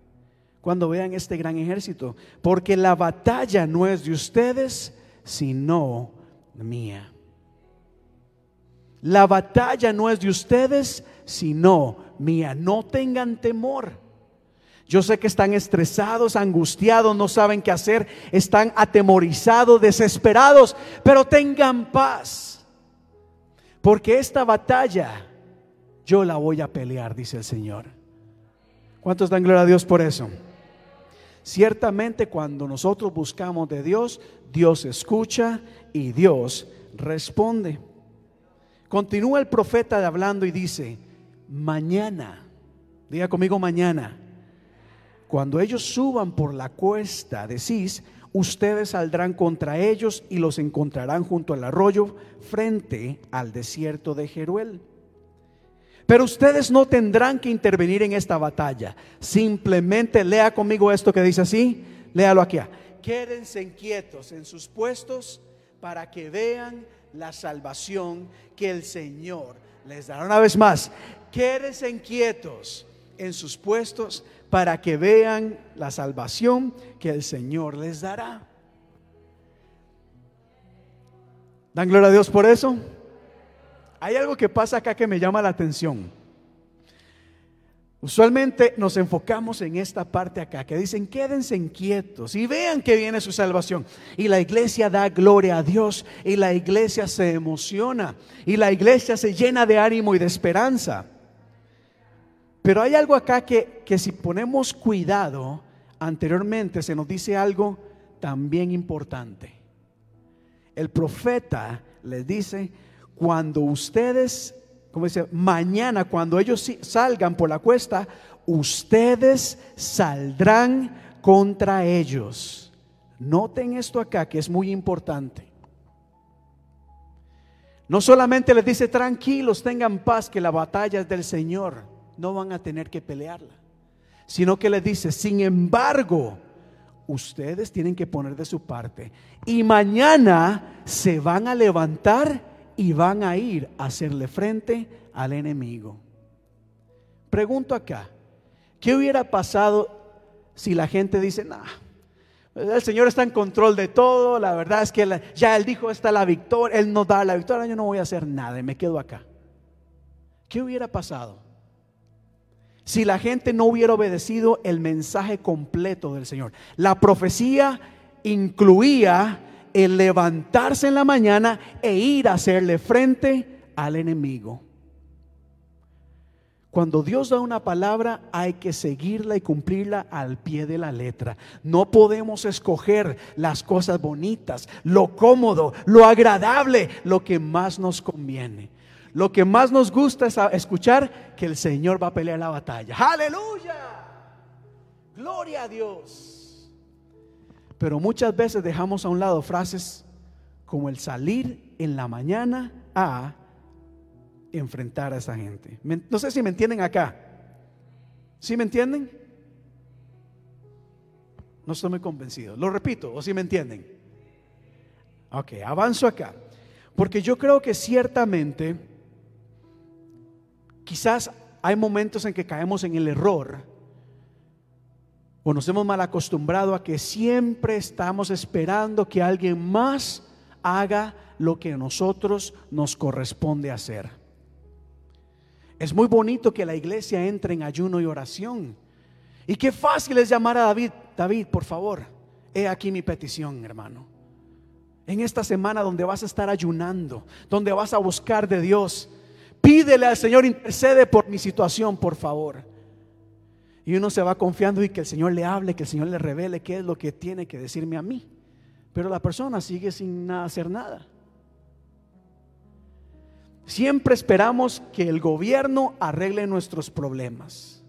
cuando vean este gran ejército, porque la batalla no es de ustedes, sino mía. La batalla no es de ustedes, sino mía. No tengan temor. Yo sé que están estresados, angustiados, no saben qué hacer, están atemorizados, desesperados, pero tengan paz. Porque esta batalla yo la voy a pelear, dice el Señor. ¿Cuántos dan gloria a Dios por eso? Ciertamente cuando nosotros buscamos de Dios, Dios escucha y Dios responde. Continúa el profeta hablando y dice, mañana, diga conmigo mañana, cuando ellos suban por la cuesta de Cis, ustedes saldrán contra ellos y los encontrarán junto al arroyo frente al desierto de Jeruel. Pero ustedes no tendrán que intervenir en esta batalla. Simplemente lea conmigo esto que dice así. Léalo aquí. Quédense quietos en sus puestos para que vean la salvación que el Señor les dará. Una vez más, quédense quietos en sus puestos para que vean la salvación que el Señor les dará. ¿Dan gloria a Dios por eso? Hay algo que pasa acá que me llama la atención. Usualmente nos enfocamos en esta parte acá, que dicen, quédense inquietos y vean que viene su salvación. Y la iglesia da gloria a Dios y la iglesia se emociona y la iglesia se llena de ánimo y de esperanza. Pero hay algo acá que, que si ponemos cuidado, anteriormente se nos dice algo también importante. El profeta les dice, cuando ustedes como dice, mañana cuando ellos salgan por la cuesta, ustedes saldrán contra ellos. Noten esto acá que es muy importante. No solamente les dice, tranquilos, tengan paz, que la batalla es del Señor, no van a tener que pelearla, sino que les dice, sin embargo, ustedes tienen que poner de su parte y mañana se van a levantar y van a ir a hacerle frente al enemigo. Pregunto acá, ¿qué hubiera pasado si la gente dice, nah, el Señor está en control de todo, la verdad es que ya Él dijo, está la victoria, Él nos da la victoria, yo no voy a hacer nada y me quedo acá. ¿Qué hubiera pasado? Si la gente no hubiera obedecido el mensaje completo del Señor. La profecía incluía el levantarse en la mañana e ir a hacerle frente al enemigo. Cuando Dios da una palabra hay que seguirla y cumplirla al pie de la letra. No podemos escoger las cosas bonitas, lo cómodo, lo agradable, lo que más nos conviene. Lo que más nos gusta es escuchar que el Señor va a pelear la batalla. Aleluya. Gloria a Dios. Pero muchas veces dejamos a un lado frases como el salir en la mañana a enfrentar a esa gente. No sé si me entienden acá. ¿Sí me entienden? No estoy muy convencido. Lo repito, o si me entienden. Ok, avanzo acá. Porque yo creo que ciertamente, quizás hay momentos en que caemos en el error o nos hemos mal acostumbrado a que siempre estamos esperando que alguien más haga lo que a nosotros nos corresponde hacer. Es muy bonito que la iglesia entre en ayuno y oración. Y qué fácil es llamar a David, David, por favor, he aquí mi petición, hermano. En esta semana donde vas a estar ayunando, donde vas a buscar de Dios, pídele al Señor, intercede por mi situación, por favor. Y uno se va confiando y que el Señor le hable, que el Señor le revele qué es lo que tiene que decirme a mí. Pero la persona sigue sin hacer nada. Siempre esperamos que el gobierno arregle nuestros problemas.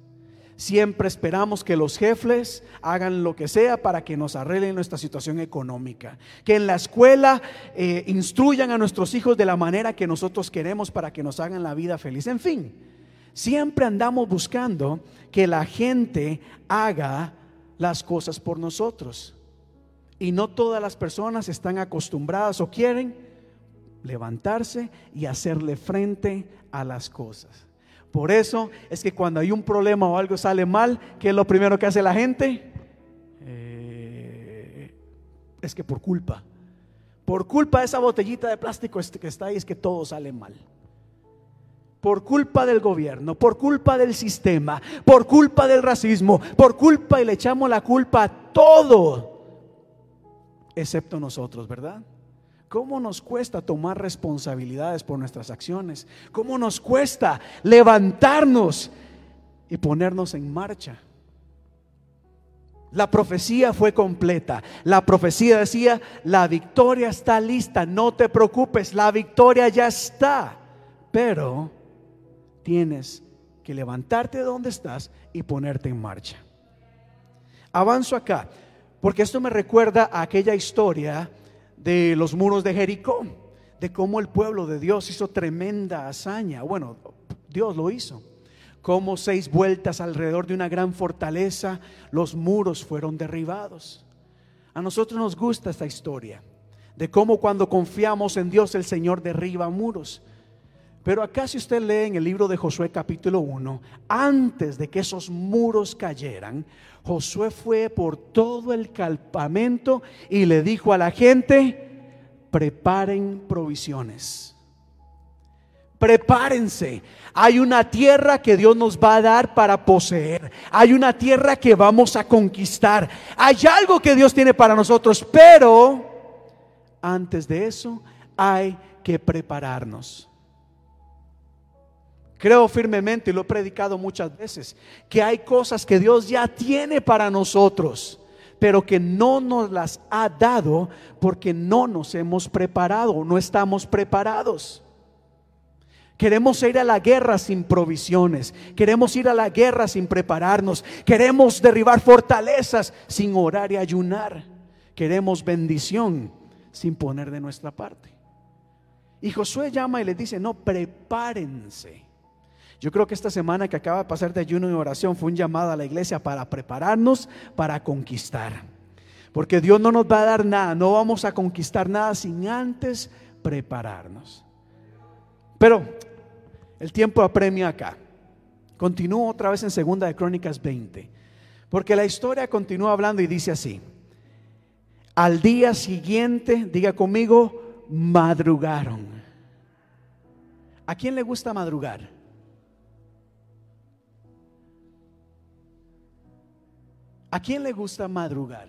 Siempre esperamos que los jefes hagan lo que sea para que nos arreglen nuestra situación económica. Que en la escuela eh, instruyan a nuestros hijos de la manera que nosotros queremos para que nos hagan la vida feliz. En fin, siempre andamos buscando que la gente haga las cosas por nosotros. Y no todas las personas están acostumbradas o quieren levantarse y hacerle frente a las cosas. Por eso es que cuando hay un problema o algo sale mal, ¿qué es lo primero que hace la gente? Eh, es que por culpa, por culpa de esa botellita de plástico que está ahí, es que todo sale mal. Por culpa del gobierno, por culpa del sistema, por culpa del racismo, por culpa y le echamos la culpa a todo, excepto nosotros, ¿verdad? ¿Cómo nos cuesta tomar responsabilidades por nuestras acciones? ¿Cómo nos cuesta levantarnos y ponernos en marcha? La profecía fue completa. La profecía decía, la victoria está lista, no te preocupes, la victoria ya está. Pero tienes que levantarte de donde estás y ponerte en marcha. Avanzo acá, porque esto me recuerda a aquella historia de los muros de Jericó, de cómo el pueblo de Dios hizo tremenda hazaña. Bueno, Dios lo hizo. Como seis vueltas alrededor de una gran fortaleza, los muros fueron derribados. A nosotros nos gusta esta historia de cómo cuando confiamos en Dios el Señor derriba muros. Pero acá si usted lee en el libro de Josué capítulo 1, antes de que esos muros cayeran, Josué fue por todo el campamento y le dijo a la gente, preparen provisiones. Prepárense. Hay una tierra que Dios nos va a dar para poseer. Hay una tierra que vamos a conquistar. Hay algo que Dios tiene para nosotros, pero antes de eso hay que prepararnos. Creo firmemente, y lo he predicado muchas veces, que hay cosas que Dios ya tiene para nosotros, pero que no nos las ha dado porque no nos hemos preparado, no estamos preparados. Queremos ir a la guerra sin provisiones. Queremos ir a la guerra sin prepararnos. Queremos derribar fortalezas sin orar y ayunar. Queremos bendición sin poner de nuestra parte. Y Josué llama y le dice, no, prepárense. Yo creo que esta semana que acaba de pasar de ayuno y oración fue un llamado a la iglesia para prepararnos para conquistar. Porque Dios no nos va a dar nada, no vamos a conquistar nada sin antes prepararnos. Pero el tiempo apremia acá. Continúo otra vez en Segunda de Crónicas 20. Porque la historia continúa hablando y dice así. Al día siguiente, diga conmigo, madrugaron. ¿A quién le gusta madrugar? ¿A quién le gusta madrugar?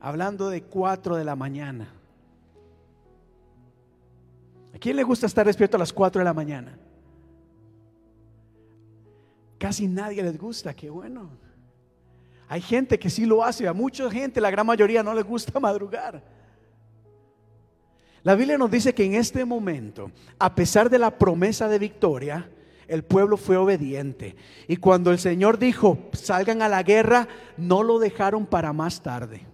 Hablando de cuatro de la mañana. ¿A quién le gusta estar despierto a las cuatro de la mañana? Casi nadie les gusta, qué bueno. Hay gente que sí lo hace, a mucha gente, la gran mayoría no les gusta madrugar. La Biblia nos dice que en este momento, a pesar de la promesa de victoria, el pueblo fue obediente. Y cuando el Señor dijo, salgan a la guerra, no lo dejaron para más tarde.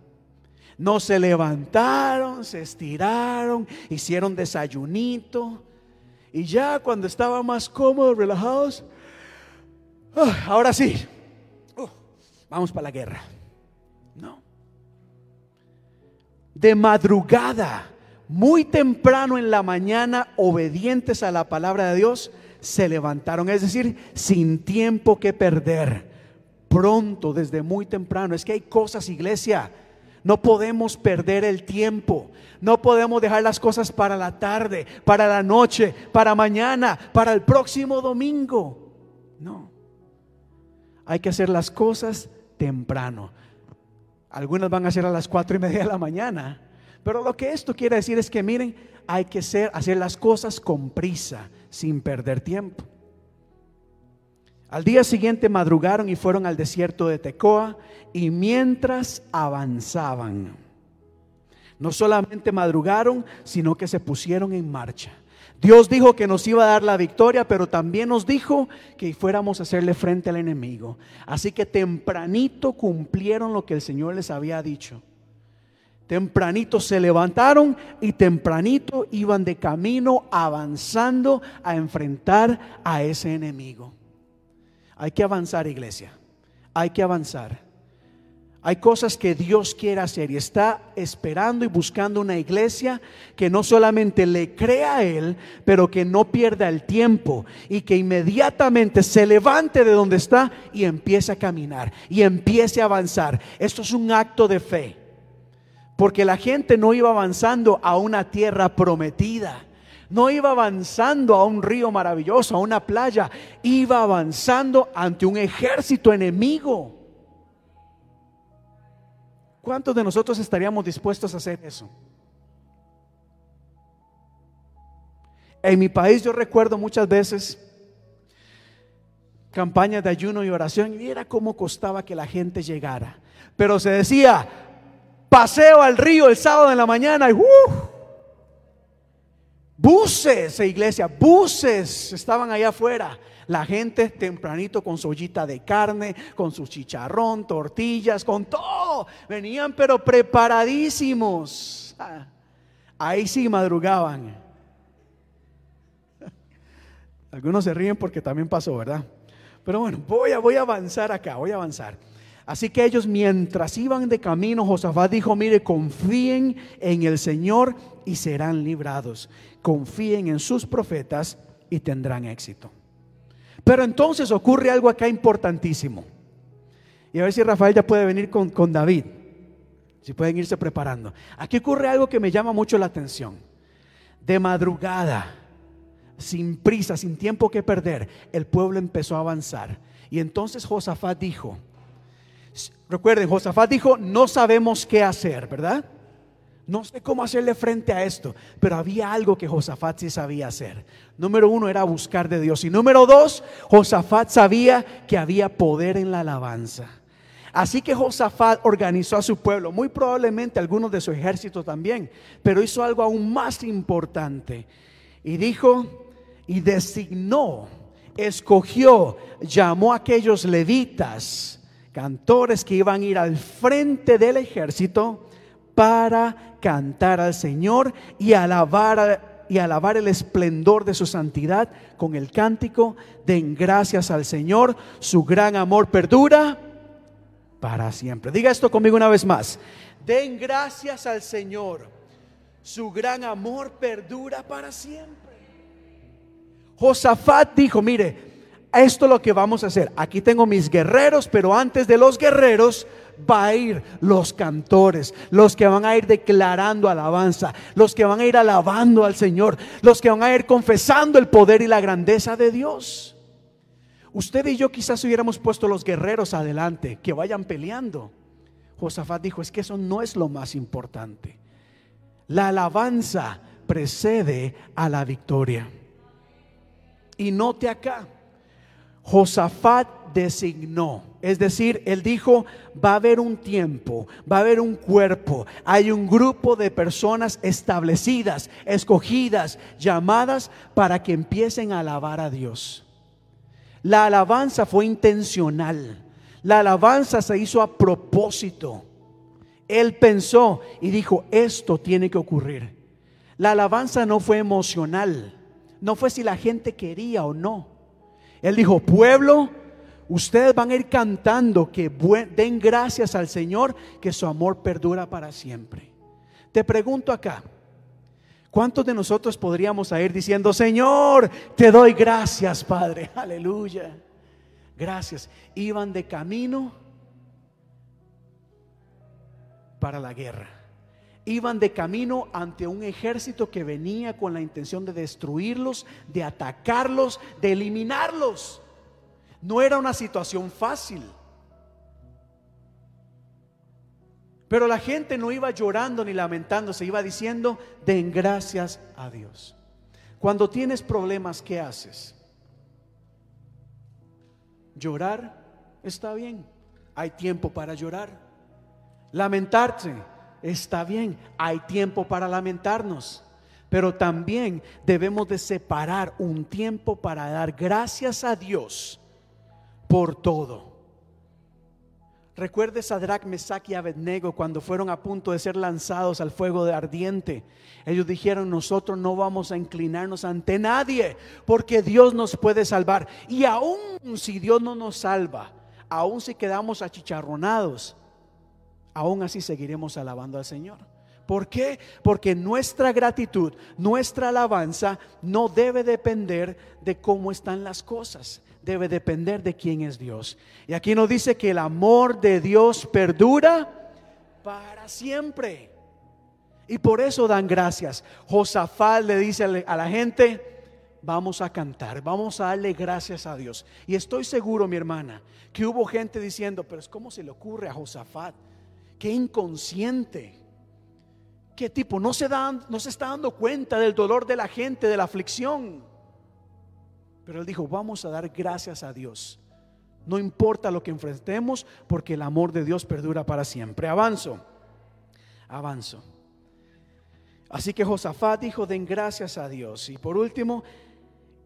No se levantaron, se estiraron, hicieron desayunito. Y ya cuando estaban más cómodos, relajados, ah, ahora sí, uh, vamos para la guerra. No. De madrugada, muy temprano en la mañana, obedientes a la palabra de Dios, se levantaron, es decir, sin tiempo que perder, pronto, desde muy temprano. Es que hay cosas, iglesia, no podemos perder el tiempo, no podemos dejar las cosas para la tarde, para la noche, para mañana, para el próximo domingo. No, hay que hacer las cosas temprano. Algunas van a ser a las cuatro y media de la mañana. Pero lo que esto quiere decir es que miren, hay que hacer, hacer las cosas con prisa sin perder tiempo. Al día siguiente madrugaron y fueron al desierto de Tecoa y mientras avanzaban, no solamente madrugaron, sino que se pusieron en marcha. Dios dijo que nos iba a dar la victoria, pero también nos dijo que fuéramos a hacerle frente al enemigo. Así que tempranito cumplieron lo que el Señor les había dicho. Tempranito se levantaron y tempranito iban de camino avanzando a enfrentar a ese enemigo. Hay que avanzar, iglesia. Hay que avanzar. Hay cosas que Dios quiere hacer y está esperando y buscando una iglesia que no solamente le crea a Él, pero que no pierda el tiempo y que inmediatamente se levante de donde está y empiece a caminar y empiece a avanzar. Esto es un acto de fe. Porque la gente no iba avanzando a una tierra prometida. No iba avanzando a un río maravilloso, a una playa. Iba avanzando ante un ejército enemigo. ¿Cuántos de nosotros estaríamos dispuestos a hacer eso? En mi país yo recuerdo muchas veces campañas de ayuno y oración y era cómo costaba que la gente llegara. Pero se decía, paseo al río el sábado en la mañana y uh, buses, iglesia, buses estaban allá afuera. La gente tempranito con su ollita de carne, con su chicharrón, tortillas, con todo. Venían pero preparadísimos. Ah, ahí sí madrugaban. Algunos se ríen porque también pasó, ¿verdad? Pero bueno, voy a, voy a avanzar acá, voy a avanzar. Así que ellos mientras iban de camino, Josafat dijo, mire, confíen en el Señor y serán librados. Confíen en sus profetas y tendrán éxito. Pero entonces ocurre algo acá importantísimo. Y a ver si Rafael ya puede venir con, con David. Si pueden irse preparando. Aquí ocurre algo que me llama mucho la atención. De madrugada, sin prisa, sin tiempo que perder, el pueblo empezó a avanzar. Y entonces Josafat dijo, Recuerden, Josafat dijo, no sabemos qué hacer, ¿verdad? No sé cómo hacerle frente a esto, pero había algo que Josafat sí sabía hacer. Número uno era buscar de Dios. Y número dos, Josafat sabía que había poder en la alabanza. Así que Josafat organizó a su pueblo, muy probablemente algunos de su ejército también, pero hizo algo aún más importante. Y dijo, y designó, escogió, llamó a aquellos levitas, cantores que iban a ir al frente del ejército para cantar al Señor y alabar, y alabar el esplendor de su santidad con el cántico, den gracias al Señor, su gran amor perdura para siempre. Diga esto conmigo una vez más. Den gracias al Señor. Su gran amor perdura para siempre. Josafat dijo, mire, esto es lo que vamos a hacer. Aquí tengo mis guerreros, pero antes de los guerreros va a ir los cantores, los que van a ir declarando alabanza, los que van a ir alabando al Señor, los que van a ir confesando el poder y la grandeza de Dios. Usted y yo quizás hubiéramos puesto los guerreros adelante, que vayan peleando. Josafat dijo, es que eso no es lo más importante. La alabanza precede a la victoria. Y note acá, Josafat designó, es decir, él dijo, va a haber un tiempo, va a haber un cuerpo, hay un grupo de personas establecidas, escogidas, llamadas para que empiecen a alabar a Dios. La alabanza fue intencional. La alabanza se hizo a propósito. Él pensó y dijo, esto tiene que ocurrir. La alabanza no fue emocional. No fue si la gente quería o no. Él dijo, pueblo, ustedes van a ir cantando que den gracias al Señor, que su amor perdura para siempre. Te pregunto acá, ¿Cuántos de nosotros podríamos ir diciendo, Señor, te doy gracias, Padre? Aleluya. Gracias. Iban de camino para la guerra. Iban de camino ante un ejército que venía con la intención de destruirlos, de atacarlos, de eliminarlos. No era una situación fácil. Pero la gente no iba llorando ni lamentándose, iba diciendo, den gracias a Dios. Cuando tienes problemas, ¿qué haces? Llorar está bien, hay tiempo para llorar. Lamentarse está bien, hay tiempo para lamentarnos. Pero también debemos de separar un tiempo para dar gracias a Dios por todo. Recuerde Sadrach, Mesach y Abednego cuando fueron a punto de ser lanzados al fuego de ardiente. Ellos dijeron, nosotros no vamos a inclinarnos ante nadie porque Dios nos puede salvar. Y aún si Dios no nos salva, aún si quedamos achicharronados, aún así seguiremos alabando al Señor. ¿Por qué? Porque nuestra gratitud, nuestra alabanza no debe depender de cómo están las cosas debe depender de quién es Dios. Y aquí nos dice que el amor de Dios perdura para siempre. Y por eso dan gracias. Josafat le dice a la gente, vamos a cantar, vamos a darle gracias a Dios. Y estoy seguro, mi hermana, que hubo gente diciendo, pero es como se le ocurre a Josafat, qué inconsciente. ¿Qué tipo? No se, dan, no se está dando cuenta del dolor de la gente, de la aflicción. Pero él dijo, vamos a dar gracias a Dios. No importa lo que enfrentemos, porque el amor de Dios perdura para siempre. Avanzo, avanzo. Así que Josafat dijo, den gracias a Dios. Y por último,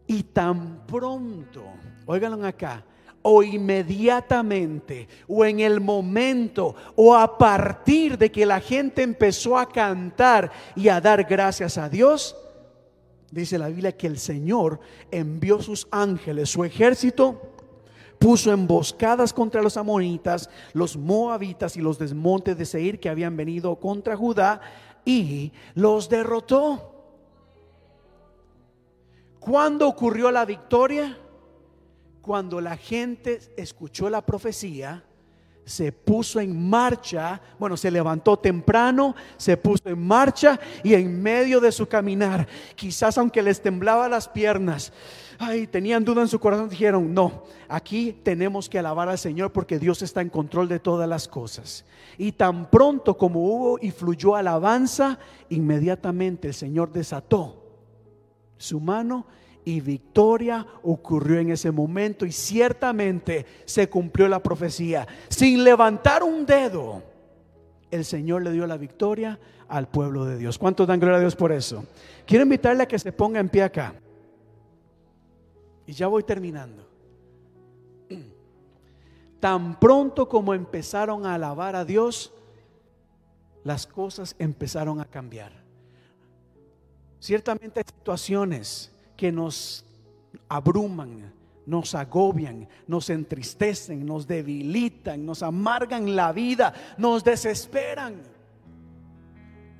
y tan pronto, óiganlo acá, o inmediatamente, o en el momento, o a partir de que la gente empezó a cantar y a dar gracias a Dios, dice la Biblia que el Señor envió sus ángeles, su ejército, puso emboscadas contra los amonitas, los moabitas y los desmontes de Seir que habían venido contra Judá y los derrotó. ¿Cuándo ocurrió la victoria? Cuando la gente escuchó la profecía se puso en marcha, bueno, se levantó temprano, se puso en marcha y en medio de su caminar, quizás aunque les temblaba las piernas, ay, tenían duda en su corazón, dijeron, no, aquí tenemos que alabar al Señor porque Dios está en control de todas las cosas. Y tan pronto como hubo y fluyó alabanza, inmediatamente el Señor desató su mano y victoria ocurrió en ese momento y ciertamente se cumplió la profecía. Sin levantar un dedo, el Señor le dio la victoria al pueblo de Dios. ¿Cuántos dan gloria a Dios por eso? Quiero invitarle a que se ponga en pie acá. Y ya voy terminando. Tan pronto como empezaron a alabar a Dios, las cosas empezaron a cambiar. Ciertamente hay situaciones que nos abruman, nos agobian, nos entristecen, nos debilitan, nos amargan la vida, nos desesperan.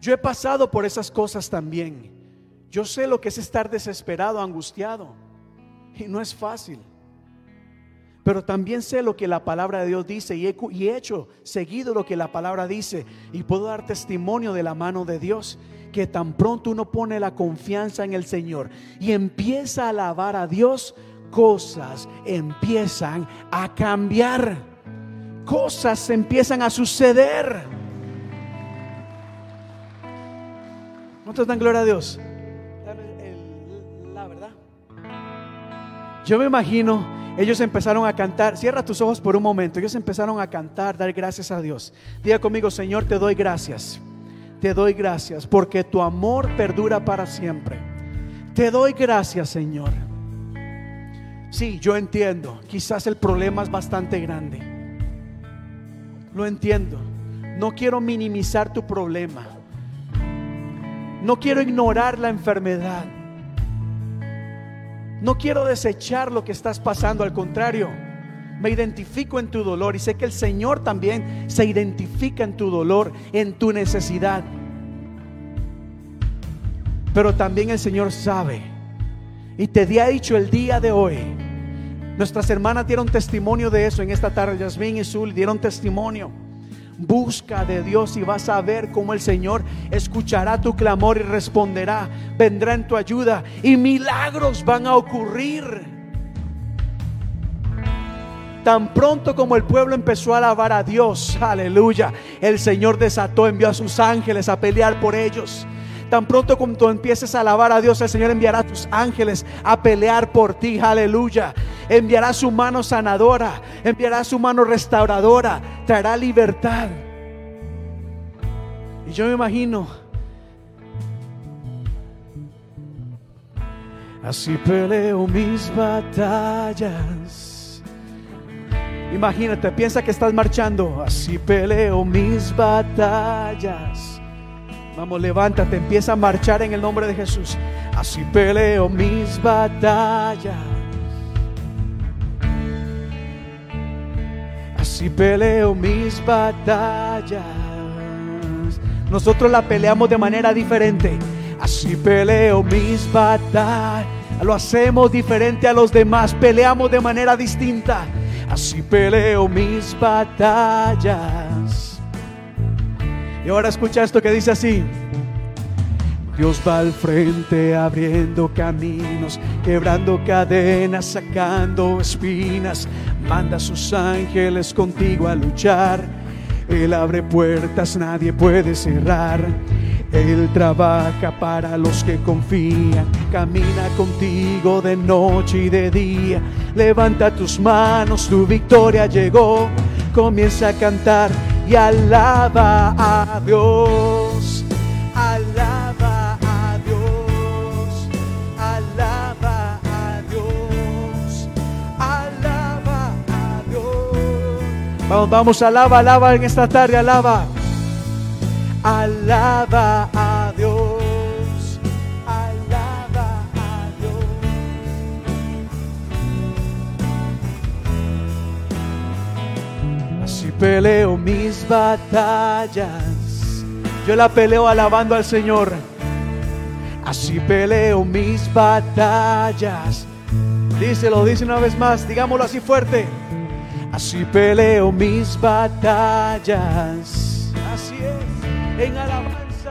Yo he pasado por esas cosas también. Yo sé lo que es estar desesperado, angustiado. Y no es fácil. Pero también sé lo que la palabra de Dios dice y he, hecho, seguido lo que la palabra dice. Y puedo dar testimonio de la mano de Dios que tan pronto uno pone la confianza en el Señor y empieza a alabar a Dios, cosas empiezan a cambiar. Cosas empiezan a suceder. ¿Cuántos dan gloria a Dios? La verdad. Yo me imagino, ellos empezaron a cantar. Cierra tus ojos por un momento. Ellos empezaron a cantar, dar gracias a Dios. Diga conmigo, Señor, te doy gracias te doy gracias porque tu amor perdura para siempre. Te doy gracias, Señor. Sí, yo entiendo, quizás el problema es bastante grande. Lo entiendo. No quiero minimizar tu problema. No quiero ignorar la enfermedad. No quiero desechar lo que estás pasando, al contrario, me identifico en tu dolor y sé que el Señor también se identifica en tu dolor, en tu necesidad. Pero también el Señor sabe. Y te ha dicho el día de hoy. Nuestras hermanas dieron testimonio de eso en esta tarde. Yasmín y Zul dieron testimonio. Busca de Dios y vas a ver cómo el Señor escuchará tu clamor y responderá. Vendrá en tu ayuda y milagros van a ocurrir. Tan pronto como el pueblo empezó a alabar a Dios, aleluya, el Señor desató, envió a sus ángeles a pelear por ellos. Tan pronto como tú empieces a alabar a Dios, el Señor enviará a tus ángeles a pelear por ti, aleluya. Enviará su mano sanadora, enviará su mano restauradora, traerá libertad. Y yo me imagino, así peleo mis batallas Imagínate, piensa que estás marchando. Así peleo mis batallas. Vamos, levántate, empieza a marchar en el nombre de Jesús. Así peleo mis batallas. Así peleo mis batallas. Nosotros la peleamos de manera diferente. Así peleo mis batallas. Lo hacemos diferente a los demás. Peleamos de manera distinta. Así peleo mis batallas. Y ahora escucha esto que dice así. Dios va al frente abriendo caminos, quebrando cadenas, sacando espinas. Manda a sus ángeles contigo a luchar. Él abre puertas, nadie puede cerrar. Él trabaja para los que confían, camina contigo de noche y de día. Levanta tus manos, tu victoria llegó. Comienza a cantar y alaba a Dios. Alaba a Dios. Alaba a Dios. Alaba a Dios. Vamos, vamos, alaba, alaba en esta tarde, alaba. Alaba a Dios, alaba a Dios. Así peleo mis batallas. Yo la peleo alabando al Señor. Así peleo mis batallas. Díselo, dice una vez más, digámoslo así fuerte. Así peleo mis batallas. En alabanza.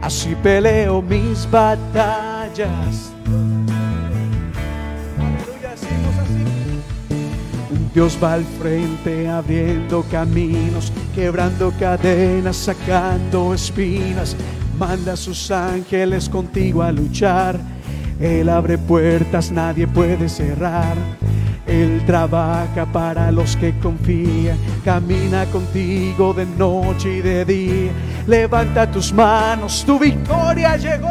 Así peleo mis batallas. Aleluya, así. Dios va al frente abriendo caminos, quebrando cadenas, sacando espinas. Manda a sus ángeles contigo a luchar. Él abre puertas, nadie puede cerrar. Él trabaja para los que confían, camina contigo de noche y de día. Levanta tus manos, tu victoria llegó.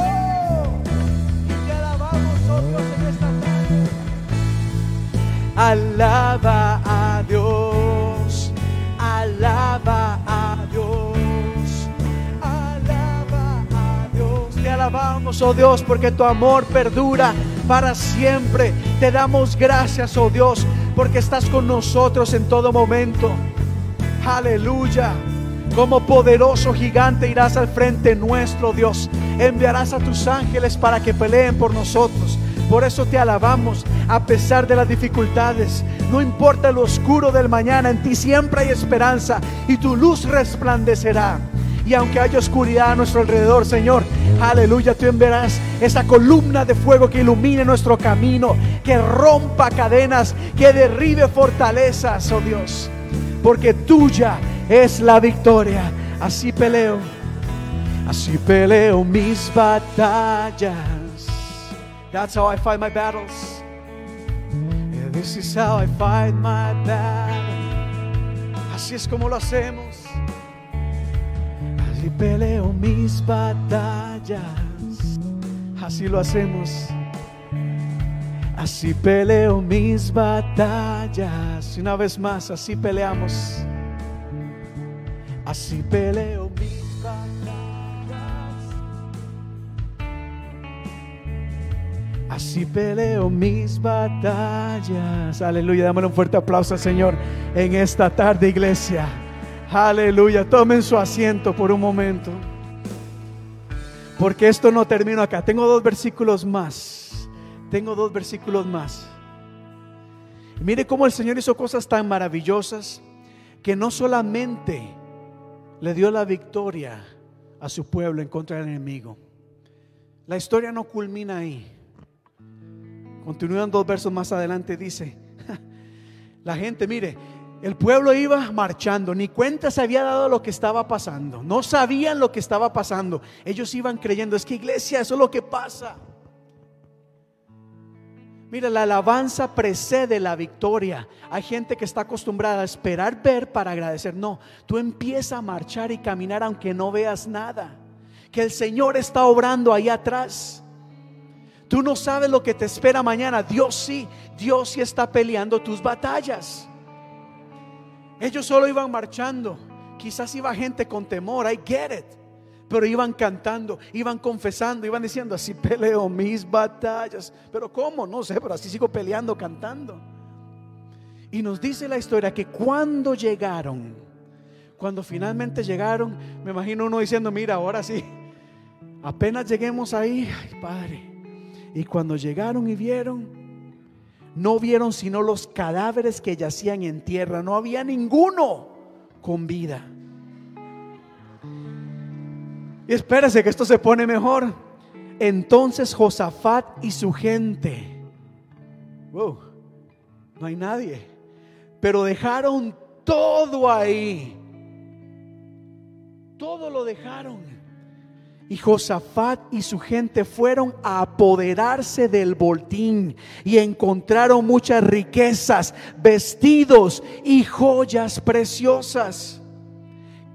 Y alabamos, oh en esta tarde. Alaba a Dios, alaba a alabamos, oh Dios, porque tu amor perdura para siempre. Te damos gracias, oh Dios, porque estás con nosotros en todo momento. Aleluya. Como poderoso gigante irás al frente nuestro, Dios. Enviarás a tus ángeles para que peleen por nosotros. Por eso te alabamos a pesar de las dificultades. No importa lo oscuro del mañana, en ti siempre hay esperanza y tu luz resplandecerá. Y aunque haya oscuridad a nuestro alrededor, Señor, aleluya, tú enviarás esa columna de fuego que ilumine nuestro camino, que rompa cadenas, que derribe fortalezas, oh Dios. Porque tuya es la victoria. Así peleo, así peleo mis batallas. That's how I fight my battles. This is how I fight my battle. Así es como lo hacemos. Así peleo mis batallas. Así lo hacemos. Así peleo mis batallas. Y una vez más, así peleamos. Así peleo mis batallas. Así peleo mis batallas. Aleluya. Dámosle un fuerte aplauso al Señor en esta tarde, iglesia. Aleluya. Tomen su asiento por un momento. Porque esto no termina acá. Tengo dos versículos más. Tengo dos versículos más. Y mire cómo el Señor hizo cosas tan maravillosas que no solamente le dio la victoria a su pueblo en contra del enemigo. La historia no culmina ahí. Continúan dos versos más adelante, dice, la gente, mire, el pueblo iba marchando, ni cuenta se había dado lo que estaba pasando, no sabían lo que estaba pasando, ellos iban creyendo, es que iglesia, eso es lo que pasa. Mira, la alabanza precede la victoria. Hay gente que está acostumbrada a esperar ver para agradecer. No, tú empiezas a marchar y caminar aunque no veas nada. Que el Señor está obrando ahí atrás. Tú no sabes lo que te espera mañana. Dios sí, Dios sí está peleando tus batallas. Ellos solo iban marchando. Quizás iba gente con temor. I get it. Pero iban cantando, iban confesando, iban diciendo, así peleo mis batallas. Pero ¿cómo? No sé, pero así sigo peleando, cantando. Y nos dice la historia que cuando llegaron, cuando finalmente llegaron, me imagino uno diciendo, mira, ahora sí, apenas lleguemos ahí, ay Padre. Y cuando llegaron y vieron, no vieron sino los cadáveres que yacían en tierra, no había ninguno con vida. Y espérese que esto se pone mejor. Entonces Josafat y su gente, wow, no hay nadie, pero dejaron todo ahí. Todo lo dejaron. Y Josafat y su gente fueron a apoderarse del boltín y encontraron muchas riquezas, vestidos y joyas preciosas.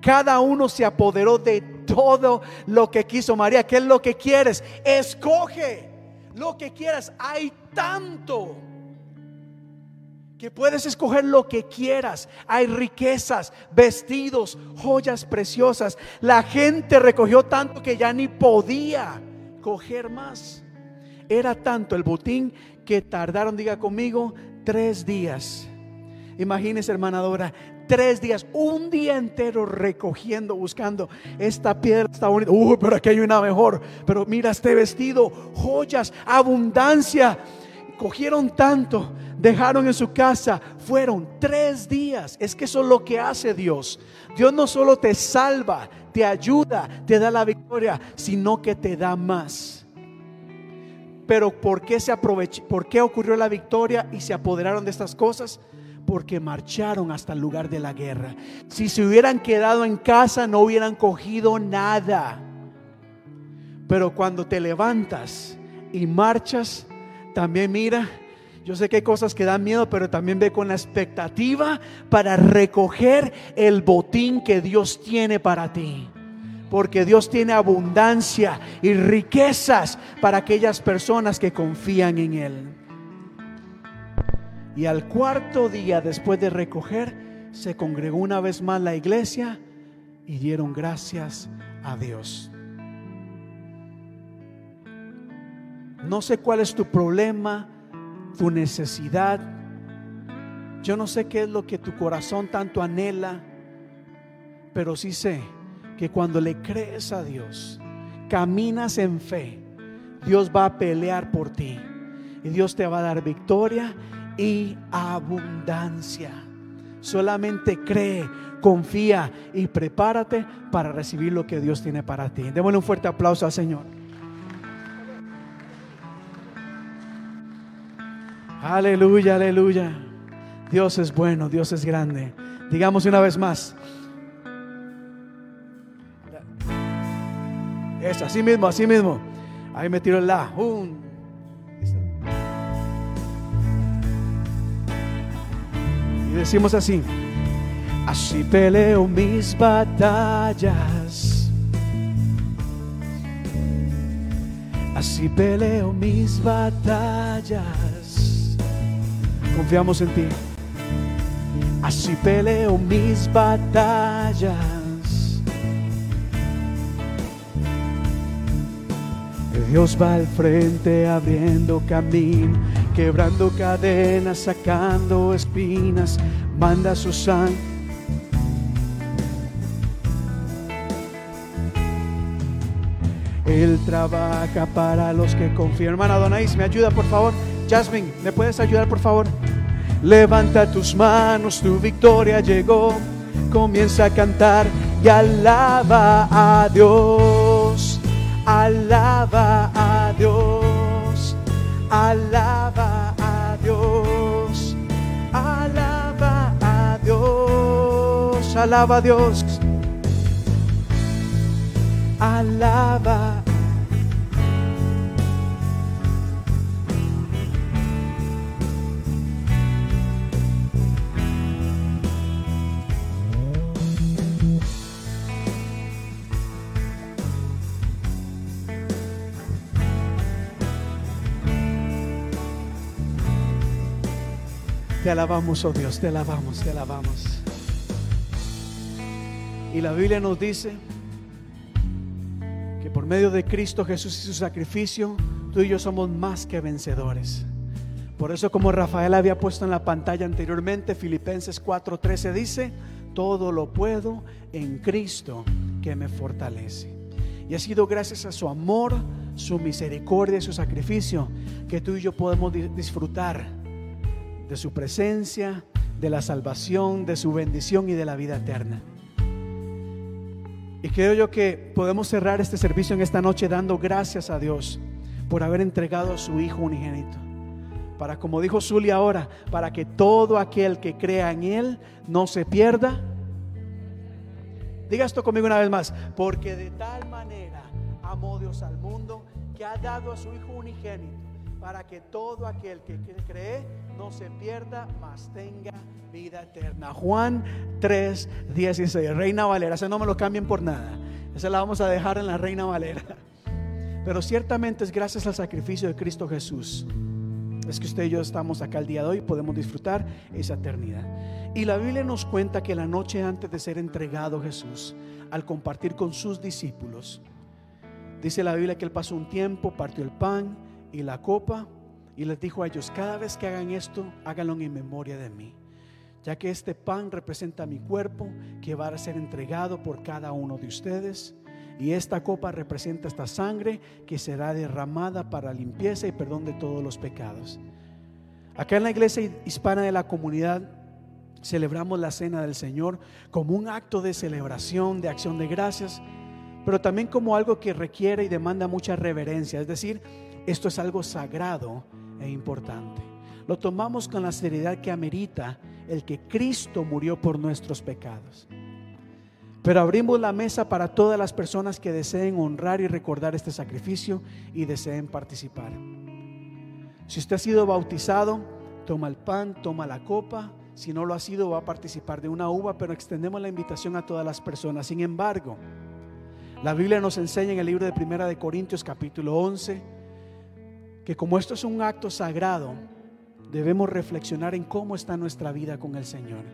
Cada uno se apoderó de todo lo que quiso María. ¿Qué es lo que quieres? Escoge lo que quieras. Hay tanto que puedes escoger lo que quieras. Hay riquezas, vestidos, joyas preciosas. La gente recogió tanto que ya ni podía coger más. Era tanto el botín que tardaron, diga conmigo, tres días. Imagínese, hermana Dora, tres días, un día entero recogiendo, buscando esta piedra está bonita. Uy, pero aquí hay una mejor. Pero mira este vestido, joyas, abundancia. Cogieron tanto, dejaron en su casa, fueron tres días. Es que eso es lo que hace Dios. Dios no solo te salva, te ayuda, te da la victoria, sino que te da más. Pero ¿por qué se aprovechó? ¿Por qué ocurrió la victoria y se apoderaron de estas cosas? porque marcharon hasta el lugar de la guerra. Si se hubieran quedado en casa no hubieran cogido nada. Pero cuando te levantas y marchas, también mira, yo sé que hay cosas que dan miedo, pero también ve con la expectativa para recoger el botín que Dios tiene para ti. Porque Dios tiene abundancia y riquezas para aquellas personas que confían en Él. Y al cuarto día después de recoger, se congregó una vez más la iglesia y dieron gracias a Dios. No sé cuál es tu problema, tu necesidad. Yo no sé qué es lo que tu corazón tanto anhela, pero sí sé que cuando le crees a Dios, caminas en fe, Dios va a pelear por ti y Dios te va a dar victoria y abundancia. Solamente cree, confía y prepárate para recibir lo que Dios tiene para ti. Démosle un fuerte aplauso al Señor. Aleluya, aleluya. Dios es bueno, Dios es grande. Digamos una vez más. Es así mismo, así mismo. Ahí me tiro el la. Y decimos así. Así peleo mis batallas. Así peleo mis batallas. Confiamos en ti. Así peleo mis batallas. Dios va al frente abriendo camino, quebrando cadenas, sacando espinas, manda su sangre. Él trabaja para los que confían. Hermana Donais, ¿me ayuda por favor? Jasmine, ¿me puedes ayudar por favor? Levanta tus manos, tu victoria llegó. Comienza a cantar y alaba a Dios. Alaba a Dios. Alaba a Dios. Alaba a Dios. Alaba a Dios. Alaba. Te alabamos, oh Dios, te alabamos, te alabamos. Y la Biblia nos dice que por medio de Cristo Jesús y su sacrificio, tú y yo somos más que vencedores. Por eso como Rafael había puesto en la pantalla anteriormente, Filipenses 4:13 dice, todo lo puedo en Cristo que me fortalece. Y ha sido gracias a su amor, su misericordia y su sacrificio que tú y yo podemos disfrutar de su presencia, de la salvación, de su bendición y de la vida eterna. Y creo yo que podemos cerrar este servicio en esta noche dando gracias a Dios por haber entregado a su Hijo unigénito. Para, como dijo Zuli ahora, para que todo aquel que crea en Él no se pierda. Diga esto conmigo una vez más. Porque de tal manera amó Dios al mundo que ha dado a su Hijo unigénito para que todo aquel que cree no se pierda, mas tenga vida eterna. Juan 3, 16, Reina Valera, ese no me lo cambien por nada, esa la vamos a dejar en la Reina Valera. Pero ciertamente es gracias al sacrificio de Cristo Jesús. Es que usted y yo estamos acá el día de hoy, podemos disfrutar esa eternidad. Y la Biblia nos cuenta que la noche antes de ser entregado Jesús, al compartir con sus discípulos, dice la Biblia que él pasó un tiempo, partió el pan, y la copa y les dijo a ellos, cada vez que hagan esto, háganlo en memoria de mí, ya que este pan representa mi cuerpo que va a ser entregado por cada uno de ustedes. Y esta copa representa esta sangre que será derramada para limpieza y perdón de todos los pecados. Acá en la iglesia hispana de la comunidad celebramos la cena del Señor como un acto de celebración, de acción de gracias, pero también como algo que requiere y demanda mucha reverencia. Es decir, esto es algo sagrado e importante. Lo tomamos con la seriedad que amerita el que Cristo murió por nuestros pecados. Pero abrimos la mesa para todas las personas que deseen honrar y recordar este sacrificio y deseen participar. Si usted ha sido bautizado, toma el pan, toma la copa. Si no lo ha sido, va a participar de una uva, pero extendemos la invitación a todas las personas. Sin embargo, la Biblia nos enseña en el libro de Primera de Corintios capítulo 11 que como esto es un acto sagrado, debemos reflexionar en cómo está nuestra vida con el Señor.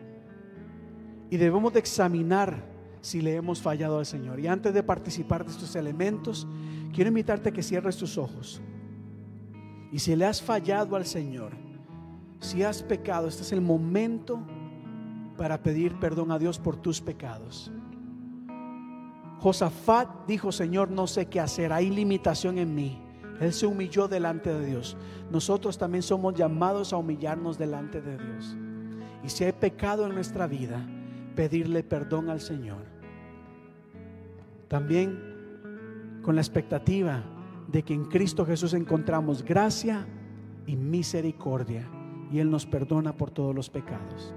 Y debemos de examinar si le hemos fallado al Señor. Y antes de participar de estos elementos, quiero invitarte a que cierres tus ojos. Y si le has fallado al Señor, si has pecado, este es el momento para pedir perdón a Dios por tus pecados. Josafat dijo, Señor, no sé qué hacer, hay limitación en mí. Él se humilló delante de Dios. Nosotros también somos llamados a humillarnos delante de Dios. Y si hay pecado en nuestra vida, pedirle perdón al Señor. También con la expectativa de que en Cristo Jesús encontramos gracia y misericordia y Él nos perdona por todos los pecados.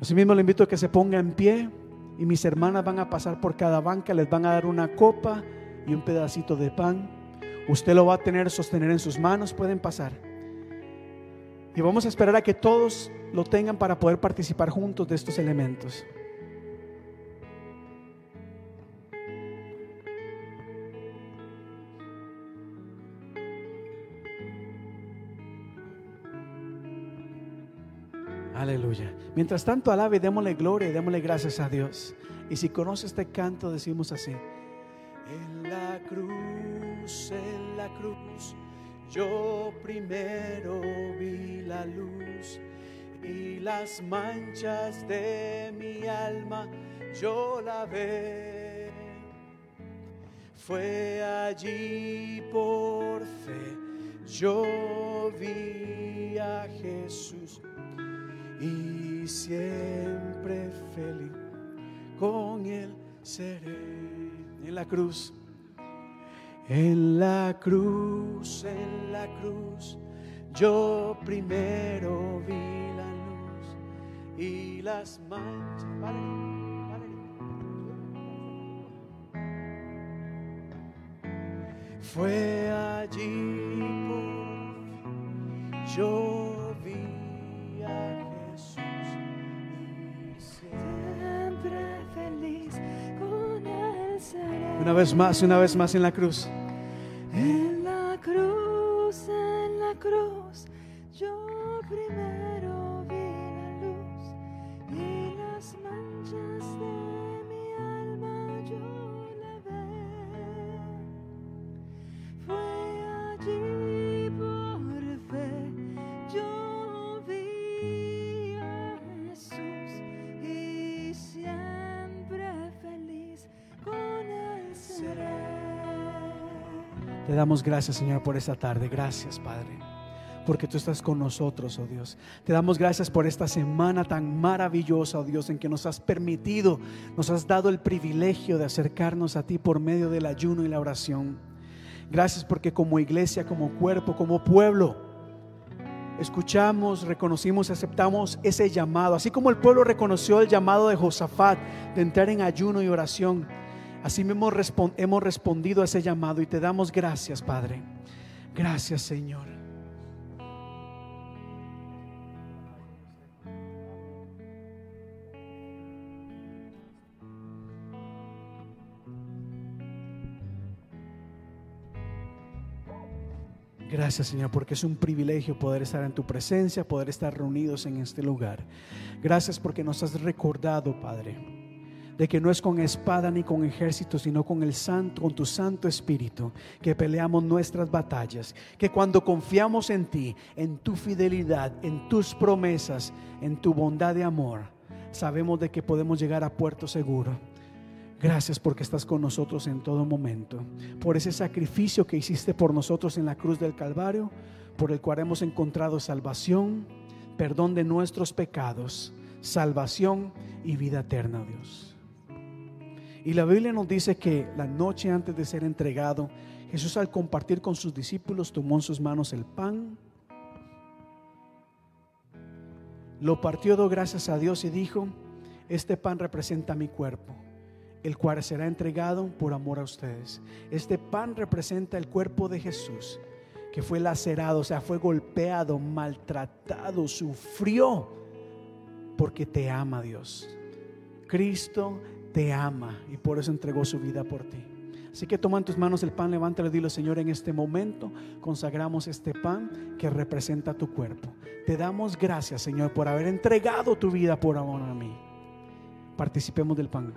Asimismo le invito a que se ponga en pie y mis hermanas van a pasar por cada banca, les van a dar una copa y un pedacito de pan. Usted lo va a tener, sostener en sus manos, pueden pasar. Y vamos a esperar a que todos lo tengan para poder participar juntos de estos elementos. Aleluya. Mientras tanto, alabe démosle gloria y démosle gracias a Dios. Y si conoce este canto, decimos así. La cruz, en la cruz, yo primero vi la luz y las manchas de mi alma yo la ve. Fue allí por fe, yo vi a Jesús y siempre feliz con él seré en la cruz. En la cruz, en la cruz, yo primero vi la luz y las manchas. Fue allí por yo Una vez más, una vez más en la cruz. Damos gracias, Señor, por esta tarde. Gracias, Padre, porque tú estás con nosotros, oh Dios. Te damos gracias por esta semana tan maravillosa, oh Dios, en que nos has permitido, nos has dado el privilegio de acercarnos a ti por medio del ayuno y la oración. Gracias porque como iglesia, como cuerpo, como pueblo, escuchamos, reconocimos, aceptamos ese llamado. Así como el pueblo reconoció el llamado de Josafat de entrar en ayuno y oración. Así mismo hemos respondido a ese llamado y te damos gracias, Padre. Gracias, Señor. Gracias Señor, porque es un privilegio poder estar en tu presencia, poder estar reunidos en este lugar. Gracias porque nos has recordado, Padre, de que no es con espada ni con ejército, sino con el santo, con tu Santo Espíritu, que peleamos nuestras batallas. Que cuando confiamos en ti, en tu fidelidad, en tus promesas, en tu bondad de amor, sabemos de que podemos llegar a puerto seguro. Gracias porque estás con nosotros en todo momento. Por ese sacrificio que hiciste por nosotros en la cruz del Calvario, por el cual hemos encontrado salvación, perdón de nuestros pecados, salvación y vida eterna, Dios. Y la Biblia nos dice que la noche antes de ser entregado, Jesús al compartir con sus discípulos tomó en sus manos el pan, lo partió, dio gracias a Dios y dijo, este pan representa mi cuerpo, el cual será entregado por amor a ustedes. Este pan representa el cuerpo de Jesús, que fue lacerado, o sea, fue golpeado, maltratado, sufrió, porque te ama Dios. Cristo te ama y por eso entregó su vida por ti. Así que toma en tus manos el pan, levántalo y dilo, Señor, en este momento consagramos este pan que representa tu cuerpo. Te damos gracias, Señor, por haber entregado tu vida por amor a mí. Participemos del pan.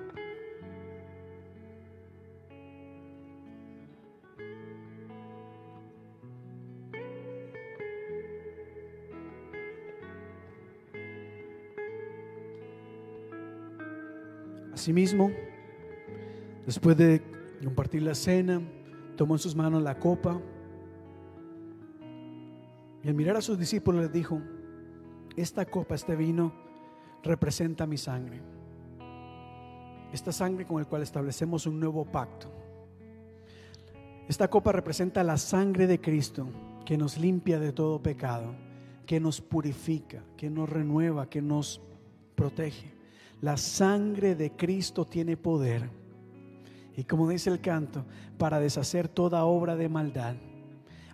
Asimismo, después de compartir la cena, tomó en sus manos la copa y al mirar a sus discípulos les dijo, esta copa, este vino, representa mi sangre. Esta sangre con el cual establecemos un nuevo pacto. Esta copa representa la sangre de Cristo que nos limpia de todo pecado, que nos purifica, que nos renueva, que nos protege. La sangre de Cristo tiene poder. Y como dice el canto, para deshacer toda obra de maldad.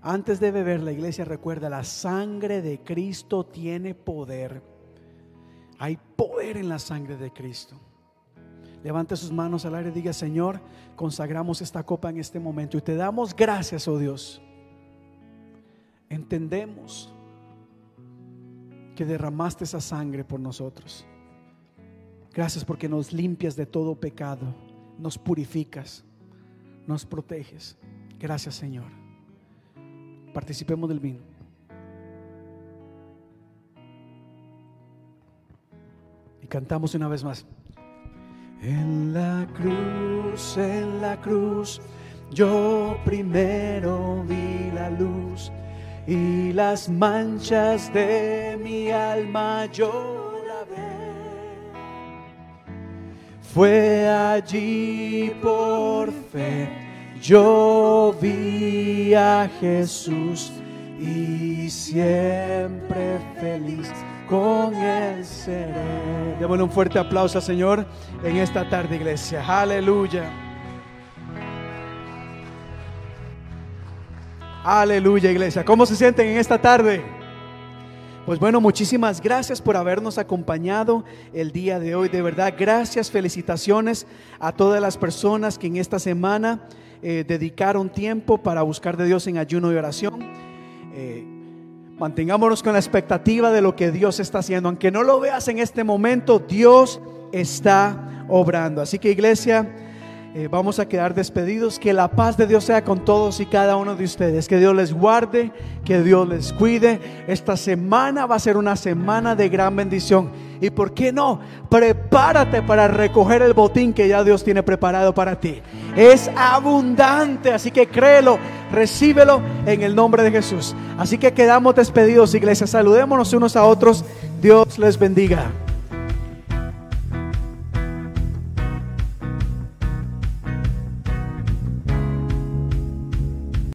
Antes de beber, la iglesia recuerda, la sangre de Cristo tiene poder. Hay poder en la sangre de Cristo. Levante sus manos al aire y diga, Señor, consagramos esta copa en este momento y te damos gracias, oh Dios. Entendemos que derramaste esa sangre por nosotros. Gracias porque nos limpias de todo pecado, nos purificas, nos proteges. Gracias, Señor. Participemos del vino. Y cantamos una vez más. En la cruz, en la cruz, yo primero vi la luz y las manchas de mi alma Fue allí por fe, yo vi a Jesús y siempre feliz con él seré. Démosle un fuerte aplauso Señor en esta tarde, iglesia. Aleluya. Aleluya, iglesia. ¿Cómo se sienten en esta tarde? Pues bueno, muchísimas gracias por habernos acompañado el día de hoy. De verdad, gracias, felicitaciones a todas las personas que en esta semana eh, dedicaron tiempo para buscar de Dios en ayuno y oración. Eh, Mantengámonos con la expectativa de lo que Dios está haciendo. Aunque no lo veas en este momento, Dios está obrando. Así que iglesia, eh, vamos a quedar despedidos. Que la paz de Dios sea con todos y cada uno de ustedes. Que Dios les guarde, que Dios les cuide. Esta semana va a ser una semana de gran bendición. Y por qué no, prepárate para recoger el botín que ya Dios tiene preparado para ti. Es abundante, así que créelo, recíbelo en el nombre de Jesús. Así que quedamos despedidos, iglesia. Saludémonos unos a otros. Dios les bendiga.